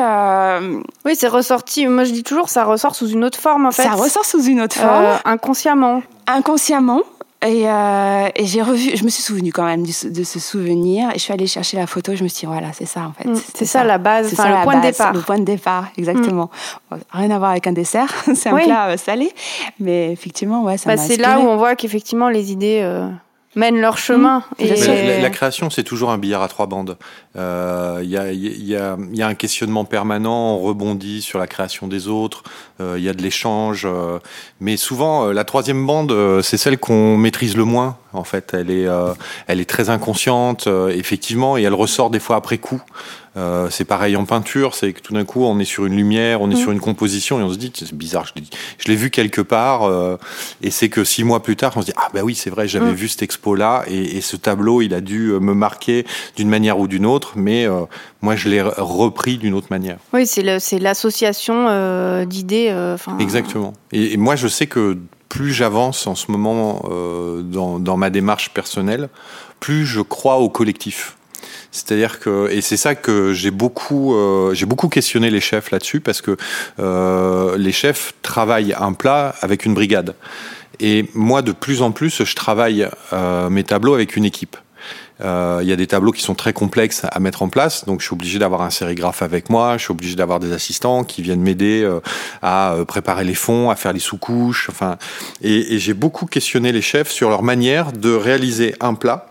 Oui, c'est ressorti. Moi, je dis toujours, ça ressort sous une autre forme, en fait. ça ressort sous une autre forme. inconsciemment. inconsciemment. Et, euh, et j'ai revu, je me suis souvenu quand même du- de ce souvenir. Et je suis allée chercher la photo. Je me suis dit, voilà, c'est ça en fait. Mm, c'est ça, la base, C'est enfin, ça, le la point de départ. Mm. Le point de départ, exactement. Bon, rien à voir avec un dessert. c'est un Oui. plat euh, salé. Mais effectivement, ouais, ça Bah, c'est là où on voit qu'effectivement, les idées euh, mènent leur chemin. Et sûr. la, la- la création, c'est toujours un billard à trois bandes. Euh, Il y, a, il y, a, il y a un questionnement permanent, on rebondit sur la création des autres, euh, il y a de l'échange. euh, mais souvent, euh, la troisième bande, euh, c'est celle qu'on maîtrise le moins. En fait, elle est, euh, elle est très inconsciente, euh, effectivement, et elle ressort des fois après coup. Euh, c'est pareil en peinture, c'est que tout d'un coup on est sur une lumière, on est Mm. sur une composition et on se dit c'est bizarre, je l'ai, vu quelque part et c'est que six mois plus tard on se dit ah bah oui c'est vrai j'avais Mm. vu cette expo là et, et ce tableau il a dû me marquer d'une manière ou d'une autre, mais moi je l'ai re- repris d'une autre manière. Oui, c'est l'association d'idées. Exactement. Et, et moi, je sais que plus j'avance en ce moment euh, dans, ma démarche personnelle, plus je crois au collectif. C'est-à-dire que et c'est ça que j'ai beaucoup euh, j'ai beaucoup questionné les chefs là-dessus parce que euh, les chefs travaillent un plat avec une brigade et moi de plus en plus je travaille mes tableaux avec une équipe. Euh, Il y a des tableaux qui sont très complexes à mettre en place, donc je suis obligé d'avoir un sérigraphe avec moi, je suis obligé d'avoir des assistants qui viennent m'aider euh, à euh, préparer les fonds, à faire les sous-couches, enfin, et, et j'ai beaucoup questionné les chefs sur leur manière de réaliser un plat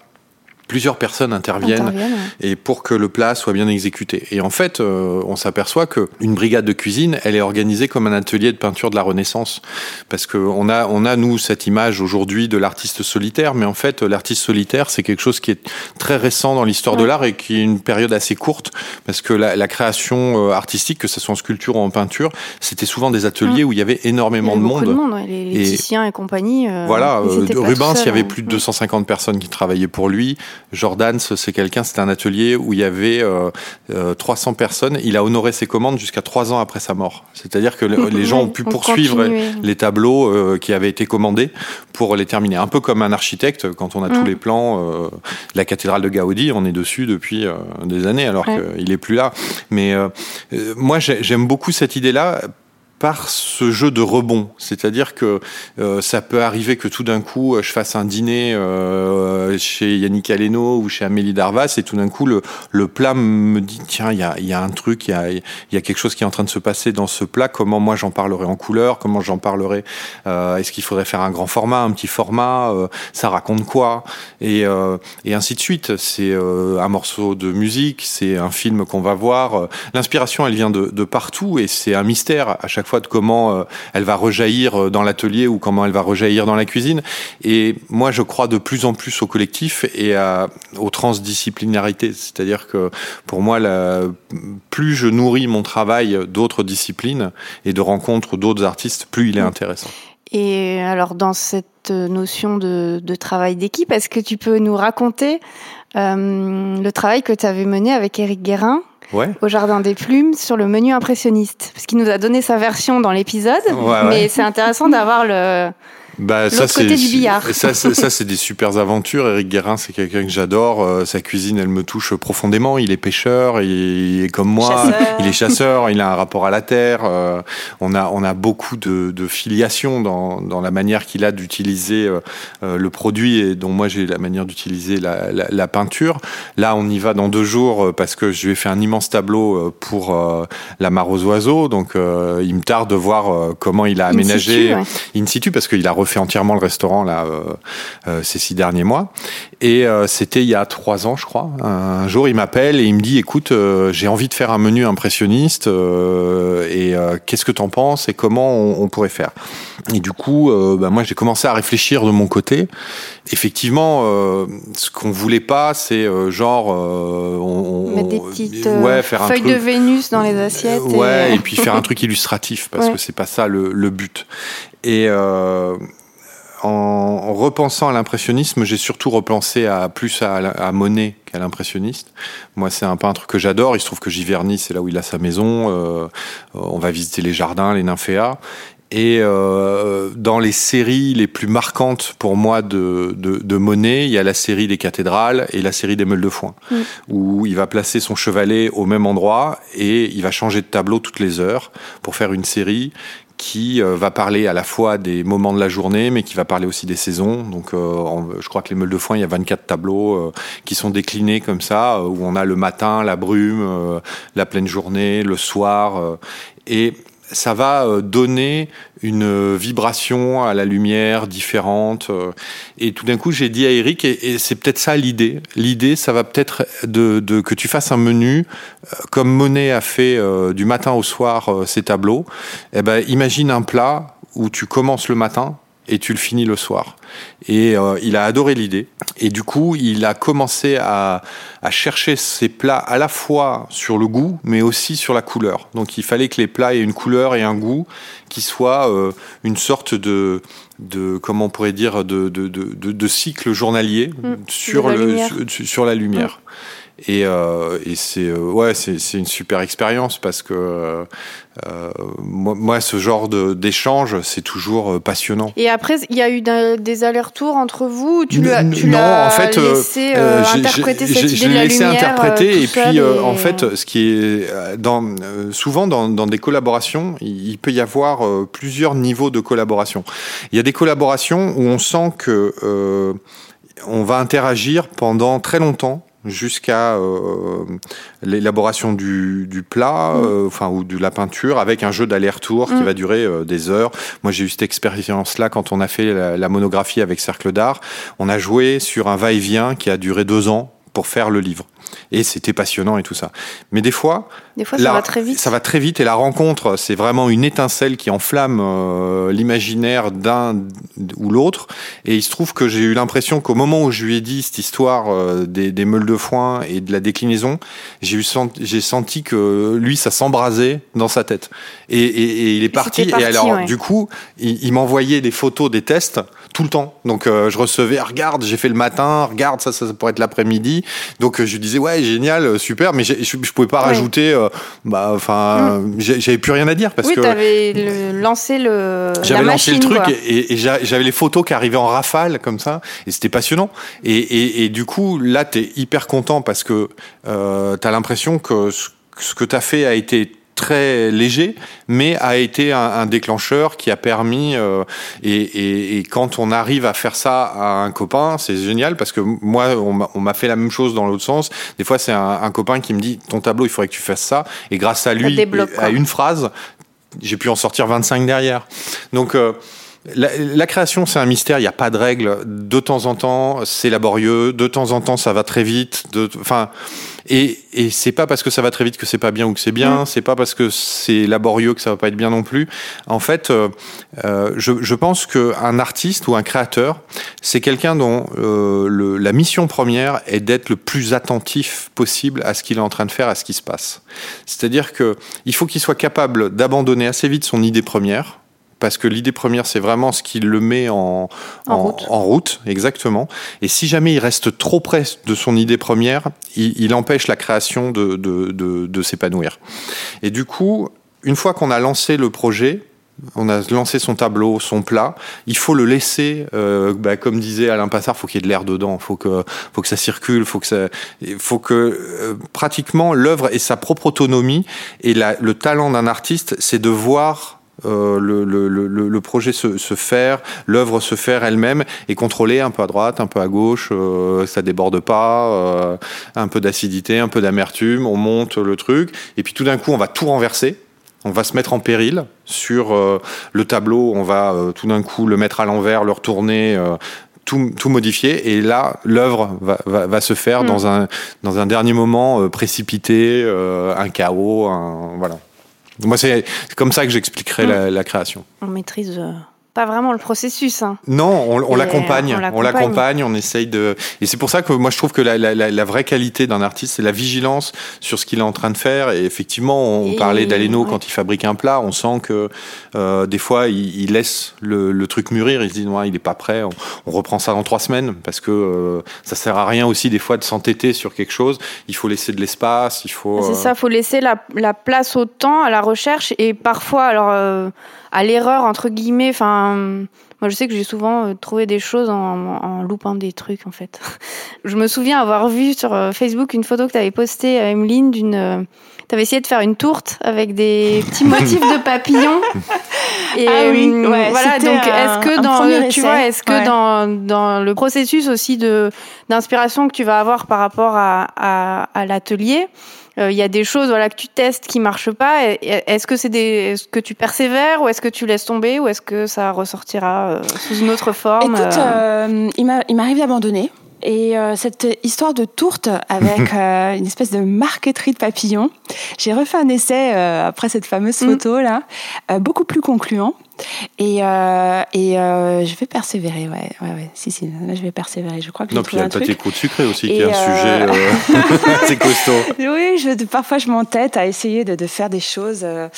plusieurs personnes interviennent, et pour que le plat soit bien exécuté. Et en fait, euh, on s'aperçoit que une brigade de cuisine, elle est organisée comme un atelier de peinture de la Renaissance, parce que on a, on a nous cette image aujourd'hui de l'artiste solitaire, mais en fait, l'artiste solitaire, c'est quelque chose qui est très récent dans l'histoire de l'art et qui est une période assez courte, parce que la, la création euh, artistique, que ce soit en sculpture ou en peinture, c'était souvent des ateliers où il y avait énormément il y avait de monde. de monde les, les et, et compagnie. Euh, voilà, Rubens, il y avait plus de 250 personnes qui travaillaient pour lui. Jordan, c'est quelqu'un, c'était un atelier où il y avait euh, 300 euh, personnes. Il a honoré ses commandes jusqu'à trois ans après sa mort. C'est-à-dire que les gens ont pu poursuivre les tableaux euh, qui avaient été commandés pour les terminer. Un peu comme un architecte, quand on a tous mm. les plans, euh, la cathédrale de Gaudi, on est dessus depuis des années alors qu'il est plus là. Mais moi, j'aime beaucoup cette idée-là par ce jeu de rebond. C'est-à-dire que euh, ça peut arriver que tout d'un coup, je fasse un dîner euh, chez Yannick Aleno ou chez Amélie Darvas et tout d'un coup, le, plat me dit, tiens, il y a, un truc, il y a, quelque chose qui est en train de se passer dans ce plat. Comment moi j'en parlerai en couleur? Comment j'en parlerai euh, Est-ce qu'il faudrait faire un grand format, un petit format Ça raconte quoi? Et, et ainsi de suite. C'est un morceau de musique, c'est un film qu'on va voir. L'inspiration, elle vient de, de partout et c'est un mystère à chaque fois de comment euh, elle va rejaillir euh, dans l'atelier ou comment elle va rejaillir dans la cuisine. Et moi, je crois de plus en plus au collectif et à, aux transdisciplinarités. C'est-à-dire que pour moi, la, plus je nourris mon travail d'autres disciplines et de rencontres d'autres artistes, plus il est intéressant. Et alors, dans cette notion de, de travail d'équipe, est-ce que tu peux nous raconter euh, le travail que tu avais mené avec Eric Guérin? Au Jardin des Plumes sur le menu impressionniste. Parce qu'il nous a donné sa version dans l'épisode, mais c'est intéressant d'avoir le, bah, ça, côté du billard. Ça, c'est des super aventures. Eric Guérin, c'est quelqu'un que j'adore. Euh, sa cuisine, elle me touche profondément. Il est pêcheur, il est comme moi. Il est chasseur, il a un rapport à la terre. Euh, on, a, on a beaucoup de, de filiation dans, dans la manière qu'il a d'utiliser euh, le produit et dont moi j'ai la manière d'utiliser la, la, la, peinture. Là, on y va dans deux jours parce que je lui ai fait un immense tableau pour la mare aux oiseaux. Donc, il me tarde de voir comment il a aménagé in situ, in situ parce qu'il a fait entièrement le restaurant là euh, euh, ces six derniers mois. Et euh, c'était il y a trois ans, je crois. Un jour, il m'appelle et il me dit "Écoute, j'ai envie de faire un menu impressionniste. et qu'est-ce que t'en penses et comment on, pourrait faire? Et du coup, bah, moi, j'ai commencé à réfléchir de mon côté. Effectivement, ce qu'on voulait pas, c'est genre on, mettre des petites ouais, faire feuilles de Vénus dans les assiettes. ouais, et... puis faire un truc illustratif parce que c'est pas ça le, le but. Et euh, en repensant à l'impressionnisme, j'ai surtout repensé à plus à, Monet qu'à l'impressionniste. Moi, c'est un peintre que j'adore. Il se trouve que Giverny, c'est là où il a sa maison. Euh, on va visiter les jardins, les nymphéas. Et euh, dans les séries les plus marquantes pour moi de, de, de, Monet, il y a la série des cathédrales et la série des meules de foin, mm. où il va placer son chevalet au même endroit et il va changer de tableau toutes les heures pour faire une série qui euh, va parler à la fois des moments de la journée, mais qui va parler aussi des saisons. Donc, euh, je crois que les meules de foin, il y a 24 tableaux euh, qui sont déclinés comme ça, où on a le matin, la brume, la pleine journée, le soir. et ça va euh, donner une vibration à la lumière différente. Euh, et tout d'un coup, j'ai dit à Eric, et, c'est peut-être ça l'idée. L'idée, ça va peut-être de, de, que tu fasses un menu euh, comme Monet a fait du matin au soir ses tableaux. Eh ben, imagine un plat où tu commences le matin et tu le finis le soir. Et euh, il a adoré l'idée. Et du coup, il a commencé à, à, chercher ses plats à la fois sur le goût, mais aussi sur la couleur. Donc il fallait que les plats aient une couleur et un goût qui soit euh, une sorte de, de comment on pourrait dire de, de, de, de cycle journalier mmh. sur, le, sur, sur, la lumière. Mmh. Et, euh, et c'est euh, ouais, c'est une super expérience parce que euh, moi, moi, ce genre d'échange, c'est toujours passionnant. Et après, il y a eu des allers-retours entre vous tu l'as en fait, laissé interpréter cette idée de la laissé lumière, interpréter et puis en fait, ce qui est dans, souvent dans, dans des collaborations, il peut y avoir plusieurs niveaux de collaboration. Il y a des collaborations où on sent que on va interagir pendant très longtemps jusqu'à euh, l'élaboration du, du plat, Mm. euh, enfin ou de la peinture, avec un jeu d'aller-retour qui Mm. va durer euh, des heures. Moi, j'ai eu cette expérience-là quand on a fait la, la monographie avec Cercle d'Art. On a joué sur un va-et-vient qui a duré deux ans pour faire le livre. Et c'était passionnant et tout ça. Mais des fois, Des fois, la- ça va très vite. ça va très vite et la rencontre, c'est vraiment une étincelle qui enflamme euh, l'imaginaire d'un ou l'autre. Et il se trouve que j'ai eu l'impression qu'au moment où je lui ai dit cette histoire euh, des, des meules de foin et de la déclinaison, j'ai eu sent- j'ai senti que lui, ça s'embrasait dans sa tête. Et, et- et il est parti. et alors, ouais. du coup, il, il m'envoyait des photos des tests tout le temps. Donc, euh, je recevais, Ah, regarde, j'ai fait le matin, regarde, ça, ça, pourrait être l'après-midi. Donc, euh, je lui disais, ouais, génial, euh, super, mais je, je pouvais pas Ouais. rajouter, euh, bah, enfin, j'ai- j'avais plus rien à dire parce oui, que t'avais le- lancé le, la j'avais lancé machine, le truc quoi. et, et j'a- j'avais les photos qui arrivaient en rafale comme ça et c'était passionnant. Et, et, et du coup, là, t'es hyper content parce que euh, t'as l'impression que ce, ce que t'as fait a été très léger, mais a été un, un déclencheur qui a permis. euh, et, et, et quand on arrive à faire ça à un copain, c'est génial parce que moi, on m'a- fait la même chose dans l'autre sens. Des fois, c'est un, un copain qui me dit ton tableau, il faudrait que tu fasses ça, et grâce à lui, à une phrase, j'ai pu en sortir 25 derrière. Donc euh, la, la création, c'est un mystère, il n'y a pas de règle. De temps en temps, c'est laborieux, de temps en temps, ça va très vite. De, enfin, et, et c'est pas parce que ça va très vite que c'est pas bien ou que c'est bien, Mm. c'est pas parce que c'est laborieux que ça va pas être bien non plus. En fait, euh, euh, je, je pense qu'un artiste ou un créateur, c'est quelqu'un dont euh, le, la mission première est d'être le plus attentif possible à ce qu'il est en train de faire, à ce qui se passe. C'est-à-dire que il faut qu'il soit capable d'abandonner assez vite son idée première. Parce que l'idée première, c'est vraiment ce qui le met en, En route. en route, exactement. Et si jamais il reste trop près de son idée première, il, il empêche la création de, de, de, de s'épanouir. Et du coup, une fois qu'on a lancé le projet, on a lancé son tableau, son plat. Il faut le laisser, euh, bah, comme disait Alain Passard, faut qu'il y ait de l'air dedans, faut que, faut que ça circule, faut que ça, faut que euh, pratiquement l'œuvre ait sa propre autonomie. Et la, le talent d'un artiste, c'est de voir euh, le, le, le, le projet se, se faire, l'œuvre se faire elle-même et contrôler un peu à droite, un peu à gauche, euh, ça déborde pas, euh, un peu d'acidité, un peu d'amertume, on monte le truc et puis tout d'un coup on va tout renverser. On va se mettre en péril sur le tableau, on va tout d'un coup le mettre à l'envers, le retourner, tout, tout modifier, et là l'œuvre va, va, va se faire Mm. dans un dans un dernier moment euh, précipité, euh, un chaos, un, voilà. Moi c'est comme ça que j'expliquerai Mm. la, la création. On maîtrise euh, pas vraiment le processus. hein. Non, on, on Et l'accompagne, on on l'accompagne. l'accompagne, on essaye de. Et c'est pour ça que moi je trouve que la, la, la, vraie qualité d'un artiste, c'est la vigilance sur ce qu'il est en train de faire. Et effectivement, on Et- parlait d'Aleno ouais. quand il fabrique un plat, on sent que euh, des fois il, il laisse le, le truc mûrir. Il se dit non, il est pas prêt. On, on reprend ça dans trois semaines parce que euh, ça sert à rien aussi des fois de s'entêter sur quelque chose. Il faut laisser de l'espace. Il faut. C'est euh, ça, faut laisser la, la place au temps, à la recherche et parfois alors euh, à l'erreur entre guillemets. Enfin, moi je sais que j'ai souvent euh, trouvé des choses en, en loupant des trucs en fait. je me souviens avoir vu sur euh, Facebook une photo que tu avais postée à Emeline d'une. euh, T'avais essayé de faire une tourte avec des petits motifs de papillons. Et Ah oui, euh, ouais, voilà. Donc, est-ce que dans, tu vois, est-ce que Ouais. dans dans le processus aussi de d'inspiration que tu vas avoir par rapport à, à, à l'atelier, euh, il y a des choses voilà que tu testes qui marchent pas. Est-ce que c'est des est-ce que tu persévères ou est-ce que tu laisses tomber ou est-ce que ça ressortira euh, sous une autre forme Écoute, euh, euh, il m'a- il m'arrive d'abandonner. Et euh, cette histoire de tourte avec euh, une espèce de marqueterie de papillons, j'ai refait un essai euh, après cette fameuse Mm. photo là, euh, beaucoup plus concluant. Et, euh, et euh, je vais persévérer, ouais, ouais, ouais. Si, si, là, je vais persévérer. Je crois que Non, puis il y a un le truc. pâté croûte sucré aussi, qui est un euh, sujet euh, assez costaud. Oui, je, parfois je m'entête à essayer de, de faire des choses. euh,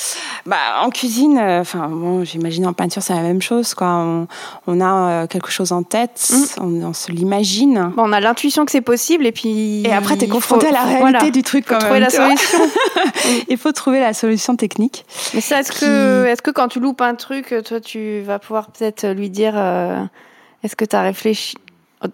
bah, en cuisine, euh, enfin bon, j'imagine en peinture c'est la même chose. Quoi. On, on a euh, quelque chose en tête, Mm. on, on se l'imagine. bon, on a l'intuition que c'est possible et puis Et après, t'es il confronté faut- à la faut- réalité voilà. du truc Faut quand trouver même. la tu solution. Il faut trouver la solution technique. Mais ça, est-ce Qui- que, est-ce que quand tu loupes un truc, toi, tu vas pouvoir peut-être lui dire, euh, est-ce que tu as réfléchi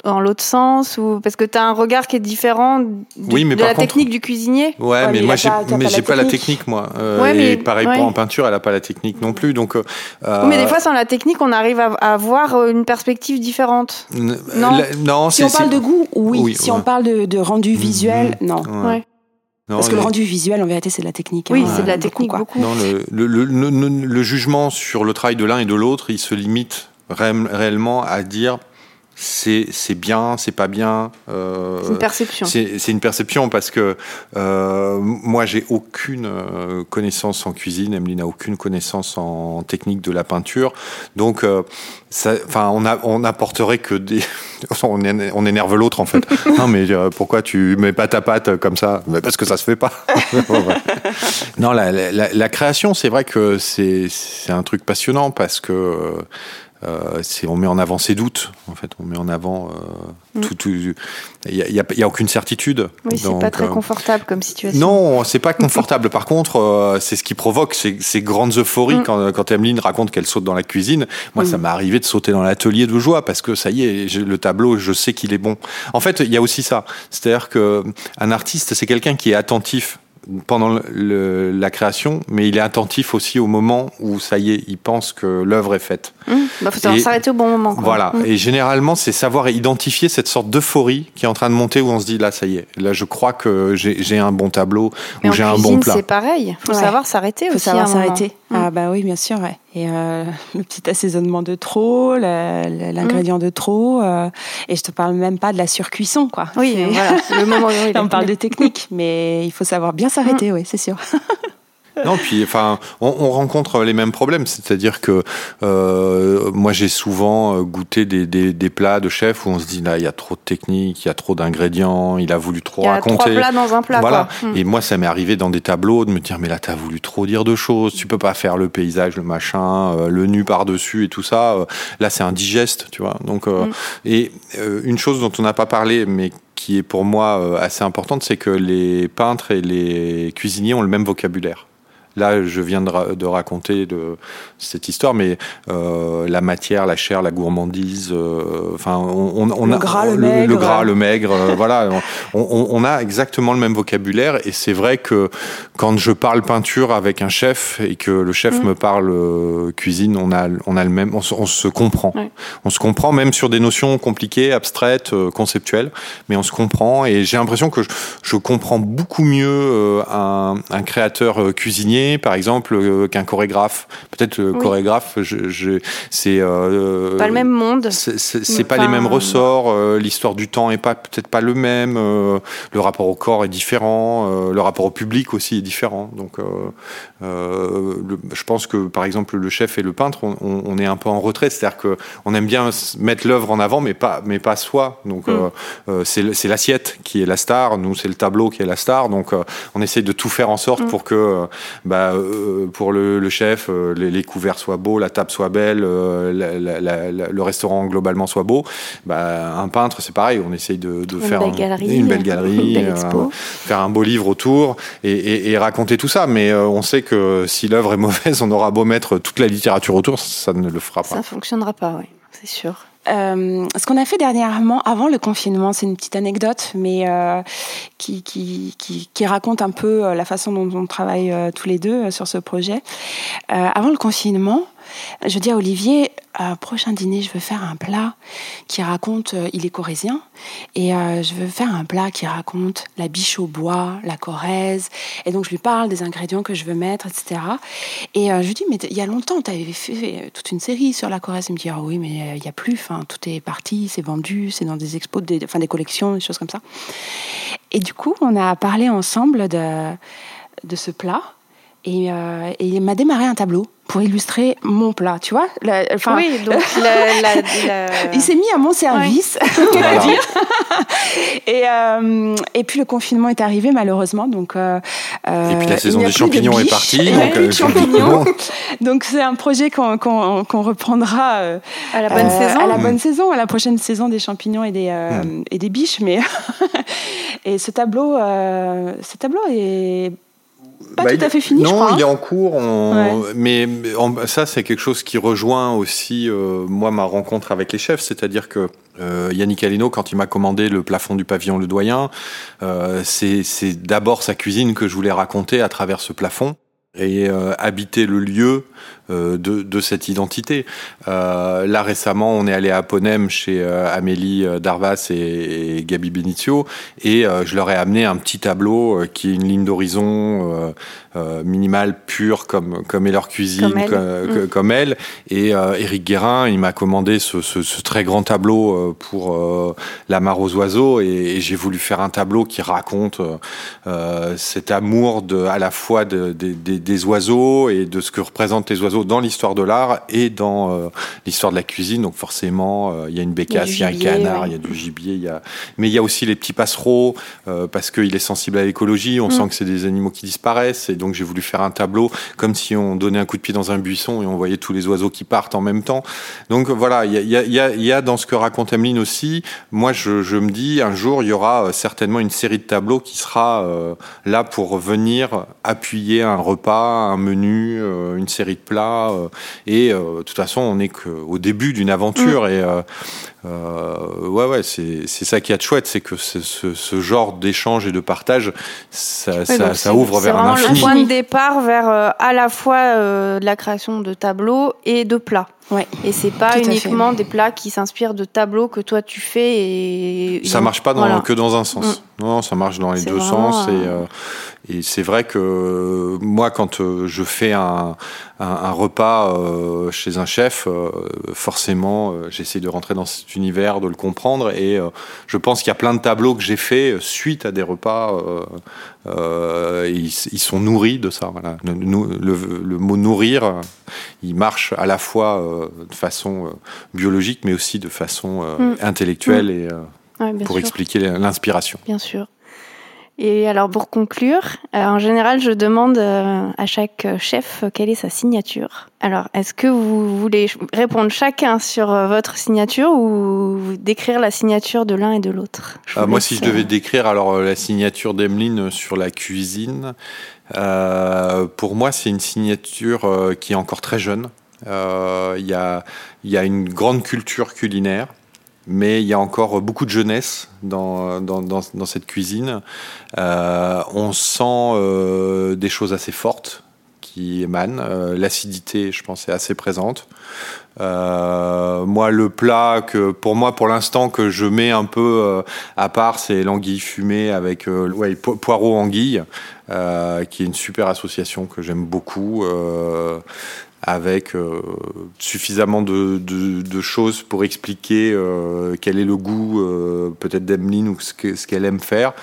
dans l'autre sens ou parce que tu as un regard qui est différent du, Oui, mais de par la contre- technique du cuisinier. Ouais, Ouais, mais, moi j'ai mais j'ai pas la technique. moi. Euh, Ouais, et mais- pareil ouais. pour en peinture, elle a pas la technique non plus. Donc euh, Oui, mais des fois, sans la technique, on arrive à, à avoir euh, une perspective différente. n- Non? la- non, Si on parle de goût, oui. Oui, si ouais. on parle de, de rendu visuel, non. Non, Parce que le rendu visuel, en vérité, c'est de la technique. Oui, hein, c'est de la technique beaucoup. Non, le, le, le, le- le jugement sur le travail de l'un et de l'autre, il se limite réel- réellement à dire c'est bien, c'est pas bien. euh, C'est une perception. c'est une perception parce que euh, moi j'ai aucune euh, connaissance en cuisine, Emeline n'a aucune connaissance en technique de la peinture, donc euh, ça, on a on apporterait que des on, éner- on énerve l'autre en fait. non mais pourquoi tu mets pas ta patte comme ça? Mais Parce que ça se fait pas. Non la, la, création c'est vrai que c'est un truc passionnant parce que c'est on met en avant ses doutes en fait on met en avant euh, tout tout il y a, il y a- il y a aucune certitude Oui, c'est pas très euh, confortable comme situation. non, c'est pas confortable. Par contre, euh, c'est ce qui provoque ces, ces grandes euphories Mm. quand, quand Emeline raconte qu'elle saute dans la cuisine. Moi, ça m'est arrivé de sauter dans l'atelier de joie parce que ça y est, le tableau, je sais qu'il est bon. En fait, il y a aussi ça. C'est-à-dire que un artiste, c'est quelqu'un qui est attentif pendant le- la création, mais il est attentif aussi au moment où ça y est, il pense que l'œuvre est faite. Hum, bah, faut savoir s'arrêter au bon moment. quoi. Voilà. Hum. Et généralement, c'est savoir identifier cette sorte d'euphorie qui est en train de monter où on se dit là, ça y est, là, je crois que j'ai un bon tableau ou j'ai un bon plat. c'est pareil. Faut Ouais. savoir s'arrêter faut aussi. savoir un moment. s'arrêter. Mm. Ah bah oui, bien sûr. Ouais. Et euh, le petit assaisonnement de trop, l'ingrédient de trop, euh, et je te parle même pas de la surcuisson, quoi. Oui, C'est- voilà. Le moment. Là, on parle de technique, mais il faut savoir bien s'arrêter, oui, c'est sûr. Non, puis enfin, on, on rencontre les mêmes problèmes, c'est-à-dire que euh, moi j'ai souvent euh, goûté des, des, des plats de chef où on se dit là il y a trop de technique, il y a trop d'ingrédients, il a voulu trop Il y a raconter. trois plats dans un plat. voilà. Quoi. Hum. Et moi, ça m'est arrivé dans des tableaux de me dire, mais là, t'as voulu trop dire de choses. Tu peux pas faire le paysage, le machin, euh, le nu par-dessus et tout ça. Euh, là, c'est indigeste, tu vois. Donc, euh, Mm. et euh, une chose dont on n'a pas parlé, mais qui est pour moi assez importante, c'est que les peintres et les cuisiniers ont le même vocabulaire. Là, je viens de, ra- de raconter de, cette histoire, mais euh, la matière, la chair, la gourmandise, enfin, on, on, on Le a gras, le le, maigre. gras, le maigre, euh, voilà, on, a exactement le même vocabulaire, et c'est vrai que quand je parle peinture avec un chef et que le chef Mm. me parle euh, cuisine, on a, on a le même, on, se- comprend, Ouais. on se comprend même sur des notions compliquées, abstraites, conceptuelles, mais on se comprend, et j'ai l'impression que je, je comprends beaucoup mieux un, un créateur euh, par exemple, euh, qu'un chorégraphe. Peut-être le Oui. chorégraphe, je, je- c'est euh, Pas le même monde. c'est- pas Enfin, les mêmes ressorts, euh, l'histoire du temps est pas peut-être pas le même, euh, le rapport au corps est différent, euh, le rapport au public aussi est différent. Donc, euh, euh, le- je pense que par exemple le chef et le peintre, on, on- on est un peu en retrait, c'est-à-dire que on aime bien mettre l'œuvre en avant, mais pas mais pas soi. Donc euh, euh, c'est l'assiette qui est la star, nous c'est le tableau qui est la star. Donc euh, on essaye de tout faire en sorte Mm. pour que euh, bah, euh, pour le, le chef, euh, les, les couverts soient beaux, la table soit belle, euh, la- la- la- la- le restaurant globalement soit beau. Bah, un peintre, c'est pareil, on essaye de, de Une faire belle un- galerie, une belle galerie, une belle expo. faire un beau livre autour et, et- et raconter tout ça. Mais on sait que si l'œuvre est mauvaise, on aura beau mettre toute la littérature autour, ça ne le fera pas. Ça fonctionnera pas, oui, c'est sûr. Euh, ce qu'on a fait dernièrement, avant le confinement, c'est une petite anecdote, mais euh, qui, qui, qui, qui raconte un peu euh, la façon dont on travaille euh, tous les deux sur ce projet. Avant le confinement, je dis à Olivier, euh, prochain dîner, je veux faire un plat qui raconte, euh, il est corésien, et euh, je veux faire un plat qui raconte la biche au bois, la Corrèze, et donc je lui parle des ingrédients que je veux mettre, etc. Et je lui dis, mais il y a longtemps, tu avais fait toute une série sur la Corrèze. Il me dit, ah oui, mais il n'y a plus, enfin, tout est parti, c'est vendu, c'est dans des expos, des, enfin, des collections, des choses comme ça. Et du coup, on a parlé ensemble de ce plat, et, euh, et il m'a démarré un tableau pour illustrer mon plat, tu vois La- enfin, oui, donc la, la- la- il s'est mis à mon service, va Voilà. dire. et, euh, et puis le confinement est arrivé malheureusement, donc. euh, Et puis la saison des de champignons est partie, donc, de euh, champignons. donc c'est un projet qu'on qu'on- qu'on reprendra euh, à la bonne euh, saison. à la bonne saison, à la prochaine saison des champignons et des euh, Mm. et des biches. Mais et ce tableau, euh, ce tableau est pas Bah, tout à fait fini, non, je crois. il est hein. en cours. on- Mais en- ça, c'est quelque chose qui rejoint aussi euh, moi ma rencontre avec les chefs, c'est-à-dire que euh, Yannick Alino, quand il m'a commandé le plafond du pavillon Le Doyen, euh, c'est d'abord sa cuisine que je voulais raconter à travers ce plafond et habiter le lieu de, de cette identité. Euh, là récemment, on est allé à Ponem chez euh, Amélie euh, Darvas et, et Gabi Benizio et euh, je leur ai amené un petit tableau euh, qui est une ligne d'horizon euh, euh, minimale, pure comme comme est leur cuisine, Comme elle. Mm. comme elle. Et euh, Eric Guérin, il m'a commandé ce, ce, ce très grand tableau euh, pour euh, la mare aux oiseaux et, et j'ai voulu faire un tableau qui raconte euh, euh, cet amour de, à la fois de- des- des oiseaux et de ce que représentent les oiseaux dans l'histoire de l'art et dans euh, l'histoire de la cuisine. Donc forcément, euh, il y a une bécasse, il y a, gibier, un canard, ouais. il y a du gibier, il y a... mais il y a aussi les petits passereaux euh, parce qu'il est sensible à l'écologie. On Mm. sent que c'est des animaux qui disparaissent et donc j'ai voulu faire un tableau comme si on donnait un coup de pied dans un buisson et on voyait tous les oiseaux qui partent en même temps. Donc voilà, il y a, y a- y a- il y a dans ce que raconte Emeline aussi, moi je, je me dis un jour il y aura euh, certainement une série de tableaux qui sera euh, là pour venir appuyer un repas, un menu, euh, une série de plats. Euh, et euh, de toute façon on n'est qu'au début d'une aventure et euh, ouais ouais c'est c'est ça qui est chouette, c'est que ce, ce, genre d'échange et de partage, ça, c'est- ouvre c'est vers un vraiment le infini. point de départ vers euh, à la fois euh, la création de tableaux et de plats. Ouais. Et c'est pas Tout uniquement des plats qui s'inspirent de tableaux que toi tu fais et Ça marche pas dans, Voilà. que dans un sens. Non, ça marche dans les C'est deux vraiment, sens. Et, et c'est vrai que moi, quand je fais un, un, un repas euh, chez un chef, euh, forcément, j'essaie de rentrer dans cet univers, de le comprendre. Et euh, je pense qu'il y a plein de tableaux que j'ai faits suite à des repas. Euh, euh, ils, ils sont nourris de ça. Voilà. Le, le, le mot nourrir, euh, il marche à la fois euh, de façon euh, biologique, mais aussi de façon euh, Mm. intellectuelle et euh, Ouais, bien pour sûr. expliquer l'inspiration. Bien sûr. Et alors pour conclure, euh, en général, je demande euh, à chaque chef euh, quelle est sa signature. Alors, est-ce que vous voulez répondre chacun sur votre signature ou décrire la signature de l'un et de l'autre? Ah, moi, si je devais décrire alors la signature d'Emeline sur la cuisine, pour moi, c'est une signature qui est encore très jeune. Il y, a, il y a une grande culture culinaire, mais il y a encore beaucoup de jeunesse dans, dans, dans, cette cuisine. Euh, on sent euh, des choses assez fortes qui émanent. Euh, L'acidité, je pense, est assez présente. Moi, le plat que, pour moi, pour l'instant, que je mets un peu à part, c'est l'anguille fumée avec ouais, po- poireau anguille, qui est une super association que j'aime beaucoup. Avec euh, suffisamment de, de, de choses pour expliquer euh, quel est le goût euh, peut-être d'Emeline ou ce que- ce qu'elle aime faire.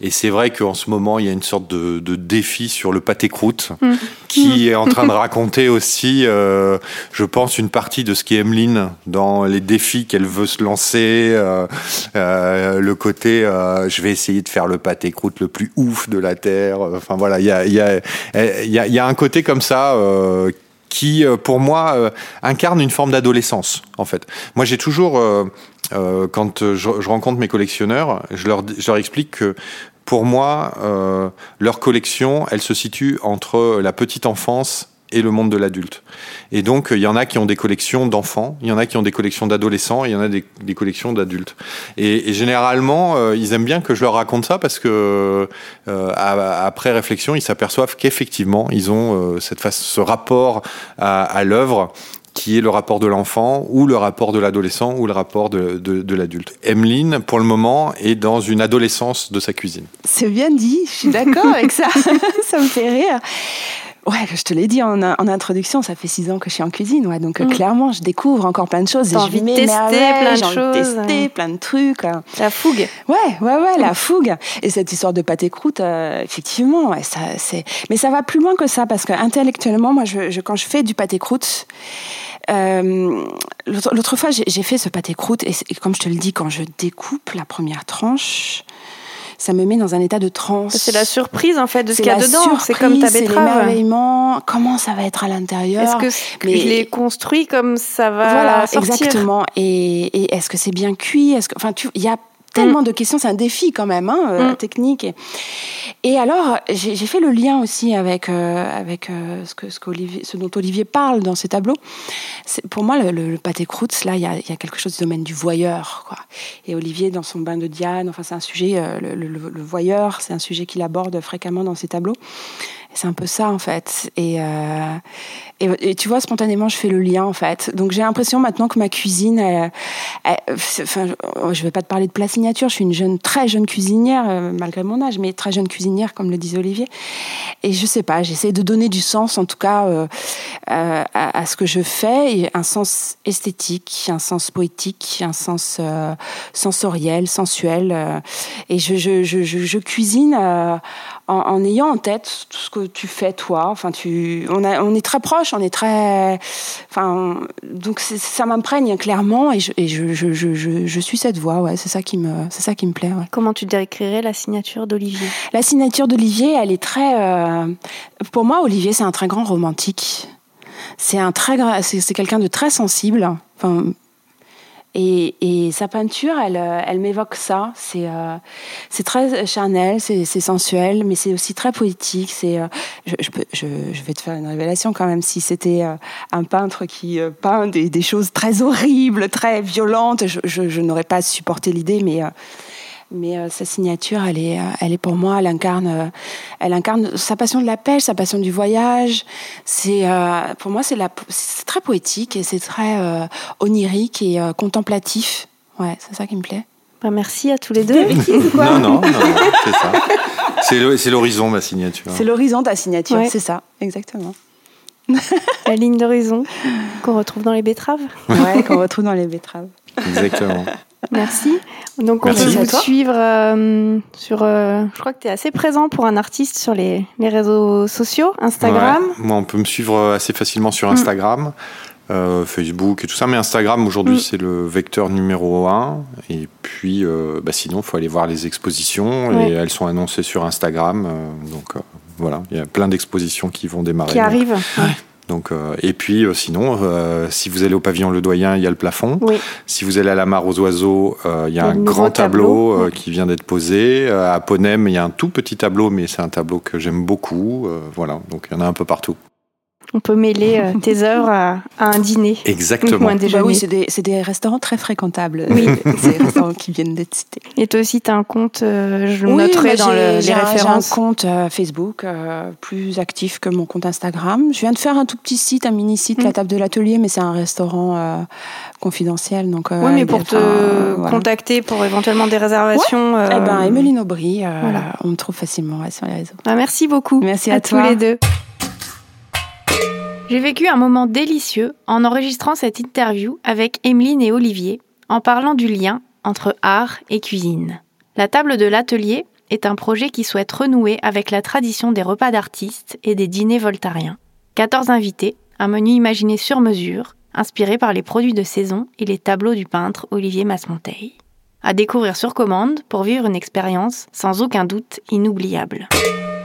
Et c'est vrai qu'en ce moment, il y a une sorte de, de défi sur le pâté croûte Mm. qui est en train de raconter aussi, euh, je pense, une partie de ce qu'est Emeline dans les défis qu'elle veut se lancer. euh, euh, le côté, euh, je vais essayer de faire le pâté croûte le plus ouf de la terre. Enfin voilà, il y a, y, a, il y, a, il y a un côté comme ça. Qui, euh, pour moi, euh, incarne une forme d'adolescence, en fait. Moi, j'ai toujours, euh, quand je, rencontre mes collectionneurs, je leur, explique que, pour moi, leur collection, elle se situe entre la petite enfance et le monde de l'adulte. Et donc, il y en a qui ont des collections d'enfants, il y en a qui ont des collections d'adolescents, il y en a des, collections d'adultes. Et, généralement, euh, ils aiment bien que je leur raconte ça parce que, euh, après réflexion, ils s'aperçoivent qu'effectivement, ils ont euh, cette face, ce rapport à, l'œuvre qui est le rapport de l'enfant ou le rapport de l'adolescent ou le rapport de, de, de l'adulte. Emeline, pour le moment, est dans une adolescence de sa cuisine. C'est bien dit, je suis d'accord avec ça. ça me fait rire. Ouais, je te l'ai dit en, en introduction, ça fait six ans que je suis en cuisine, ouais, donc euh, Mm. clairement, je découvre encore plein de choses. Je envie de tester plein de j'ai envie de choses, tester plein de trucs. euh. La fougue. Ouais, ouais, ouais, la fougue. Et cette histoire de pâté croûte, euh, effectivement, ouais, ça, c'est. Mais ça va plus loin que ça parce que intellectuellement, moi, je, je- quand je fais du pâté croûte. euh, L'autre fois, j'ai j'ai fait ce pâté croûte et comme je te le dis, quand je découpe la première tranche, ça me met dans un état de transe. C'est la surprise en fait de ce qu'il y a dedans. C'est comme ta surprise, c'est betterave. l'émerveillement. Comment ça va être à l'intérieur Est-ce que Mais- je l'ai construit comme ça va Voilà, sortir? exactement. Et, et est-ce que c'est bien cuit? Est-ce que, enfin, tu, il y a tellement de questions, c'est un défi quand même, hein, euh, Mm. technique. Et, et alors, j'ai fait le lien aussi avec euh, avec euh, ce que ce, dont Olivier parle dans ses tableaux. Pour moi, le, le, le pâté croûte, là, il y a, il y a quelque chose du domaine du voyeur, quoi. Et Olivier, dans son bain de Diane, enfin, c'est un sujet, euh, le, le- le voyeur, c'est un sujet qu'il aborde fréquemment dans ses tableaux. C'est un peu ça, en fait. Et, euh, et, tu vois, spontanément, je fais le lien, en fait. Donc, j'ai l'impression maintenant que ma cuisine, elle, elle- enfin, je vais pas te parler de plat signature. Je suis une jeune, très jeune cuisinière, euh, malgré mon âge, mais très jeune cuisinière, comme le disait Olivier. Et je sais pas, j'essaie de donner du sens, en tout cas, euh, à, ce que je fais, un sens esthétique, un sens poétique, un sens sensoriel, sensuel. et je, je, je, je, cuisine en, en ayant en tête tout ce que tu fais toi. Enfin, tu, on, a, on est très proches, on est très, enfin, donc ça m'imprègne clairement, et je, et je, je, je, je, je suis cette voix. Ouais, c'est ça qui me, c'est ça qui me plaît. Ouais. Comment tu décrirais la signature d'Olivier? La signature d'Olivier, elle est très. euh, pour moi, Olivier, c'est un très grand romantique. C'est un très, c'est c'est quelqu'un de très sensible. Enfin, et, et sa peinture, elle, euh, elle m'évoque ça. C'est, euh, très charnel, c'est, sensuel, mais c'est aussi très poétique. C'est, euh, je, je, peux- je, je vais te faire une révélation quand même. Si c'était euh, un peintre qui euh, peint des, des choses très horribles, très violentes, je, je, je n'aurais pas supporté l'idée, mais euh, mais euh, sa signature, elle est, euh, elle est pour moi, elle incarne, euh, elle incarne sa passion de la pêche, sa passion du voyage. C'est, euh, pour moi, c'est la, c'est très poétique et c'est très euh, onirique et euh, contemplatif. Ouais, c'est ça qui me plaît. Bah, Merci à tous les deux. Non, non, non, non, c'est ça. C'est le- c'est l'horizon, ma signature. C'est l'horizon de ta signature, Ouais. c'est ça, exactement. La ligne d'horizon qu'on retrouve dans les betteraves. Ouais, qu'on retrouve dans les betteraves. Exactement. Merci. Donc on Merci. peut vous toi. suivre euh, sur. euh, je crois que tu es assez présent pour un artiste sur les, les réseaux sociaux, Instagram. Ouais. Moi, on peut me suivre assez facilement sur Mm. Instagram, euh, Facebook et tout ça. Mais Instagram, aujourd'hui, Mm. c'est le vecteur numéro un. Et puis, euh, bah, sinon, il faut aller voir les expositions. Ouais. Et elles sont annoncées sur Instagram. euh, donc, euh, voilà, il y a plein d'expositions qui vont démarrer. Qui Donc, arrive. Donc, euh, et puis, euh, sinon, euh, si vous allez au pavillon Le Doyen, il y a le plafond. Oui. Si vous allez à la mare aux oiseaux, euh, il y a un grand tableau, tableau. euh, qui vient d'être posé. Euh, à Ponem, il y a un tout petit tableau, mais c'est un tableau que j'aime beaucoup. Euh, voilà, donc il y en a un peu partout. On peut mêler euh, tes œuvres à, à un dîner. Ou Exactement. un déjeuner. Bah oui, c'est des, c'est des restaurants très fréquentables. Oui. c'est des restaurants qui viennent d'être cités. Et toi aussi, tu as un compte, euh, je le Oui, noterai dans j'ai- le- j'ai les un- références. J'ai un compte euh, Facebook euh, plus actif que mon compte Instagram. Je viens de faire un tout petit site, un mini site, Mm. la table de l'atelier, mais c'est un restaurant euh, confidentiel. Donc, euh, Oui, mais pour te voilà. contacter pour éventuellement des réservations. euh, Eh ben, Emeline Aubry, euh, voilà. on me trouve facilement ouais, sur les réseaux. bah, merci beaucoup. Merci à tous toi. les deux. J'ai vécu un moment délicieux en enregistrant cette interview avec Emeline et Olivier en parlant du lien entre art et cuisine. La table de l'atelier est un projet qui souhaite renouer avec la tradition des repas d'artistes et des dîners voltariens. 14 invités, un menu imaginé sur mesure, inspiré par les produits de saison et les tableaux du peintre Olivier Masmonteil. À découvrir sur commande pour vivre une expérience sans aucun doute inoubliable.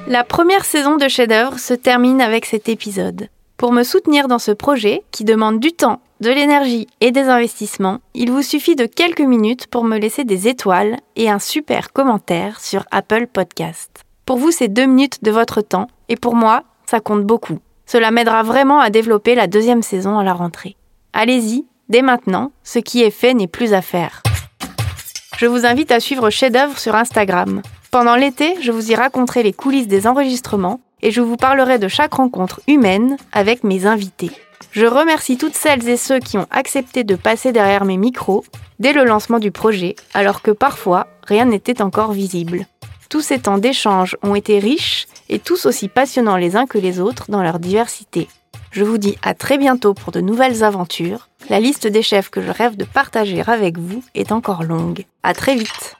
La première saison de Chef-d'œuvre se termine avec cet épisode. Pour me soutenir dans ce projet, qui demande du temps, de l'énergie et des investissements, il vous suffit de quelques minutes pour me laisser des étoiles et un super commentaire sur Apple Podcast. Pour vous, c'est deux minutes de votre temps, et pour moi, ça compte beaucoup. Cela m'aidera vraiment à développer la deuxième saison à la rentrée. Allez-y, dès maintenant, ce qui est fait n'est plus à faire. Je vous invite à suivre Chef-d'œuvre sur Instagram. Pendant l'été, je vous y raconterai les coulisses des enregistrements et je vous parlerai de chaque rencontre humaine avec mes invités. Je remercie toutes celles et ceux qui ont accepté de passer derrière mes micros dès le lancement du projet, alors que parfois rien n'était encore visible. Tous ces temps d'échange ont été riches et tous aussi passionnants les uns que les autres dans leur diversité. Je vous dis à très bientôt pour de nouvelles aventures. La liste des chefs que je rêve de partager avec vous est encore longue. À très vite.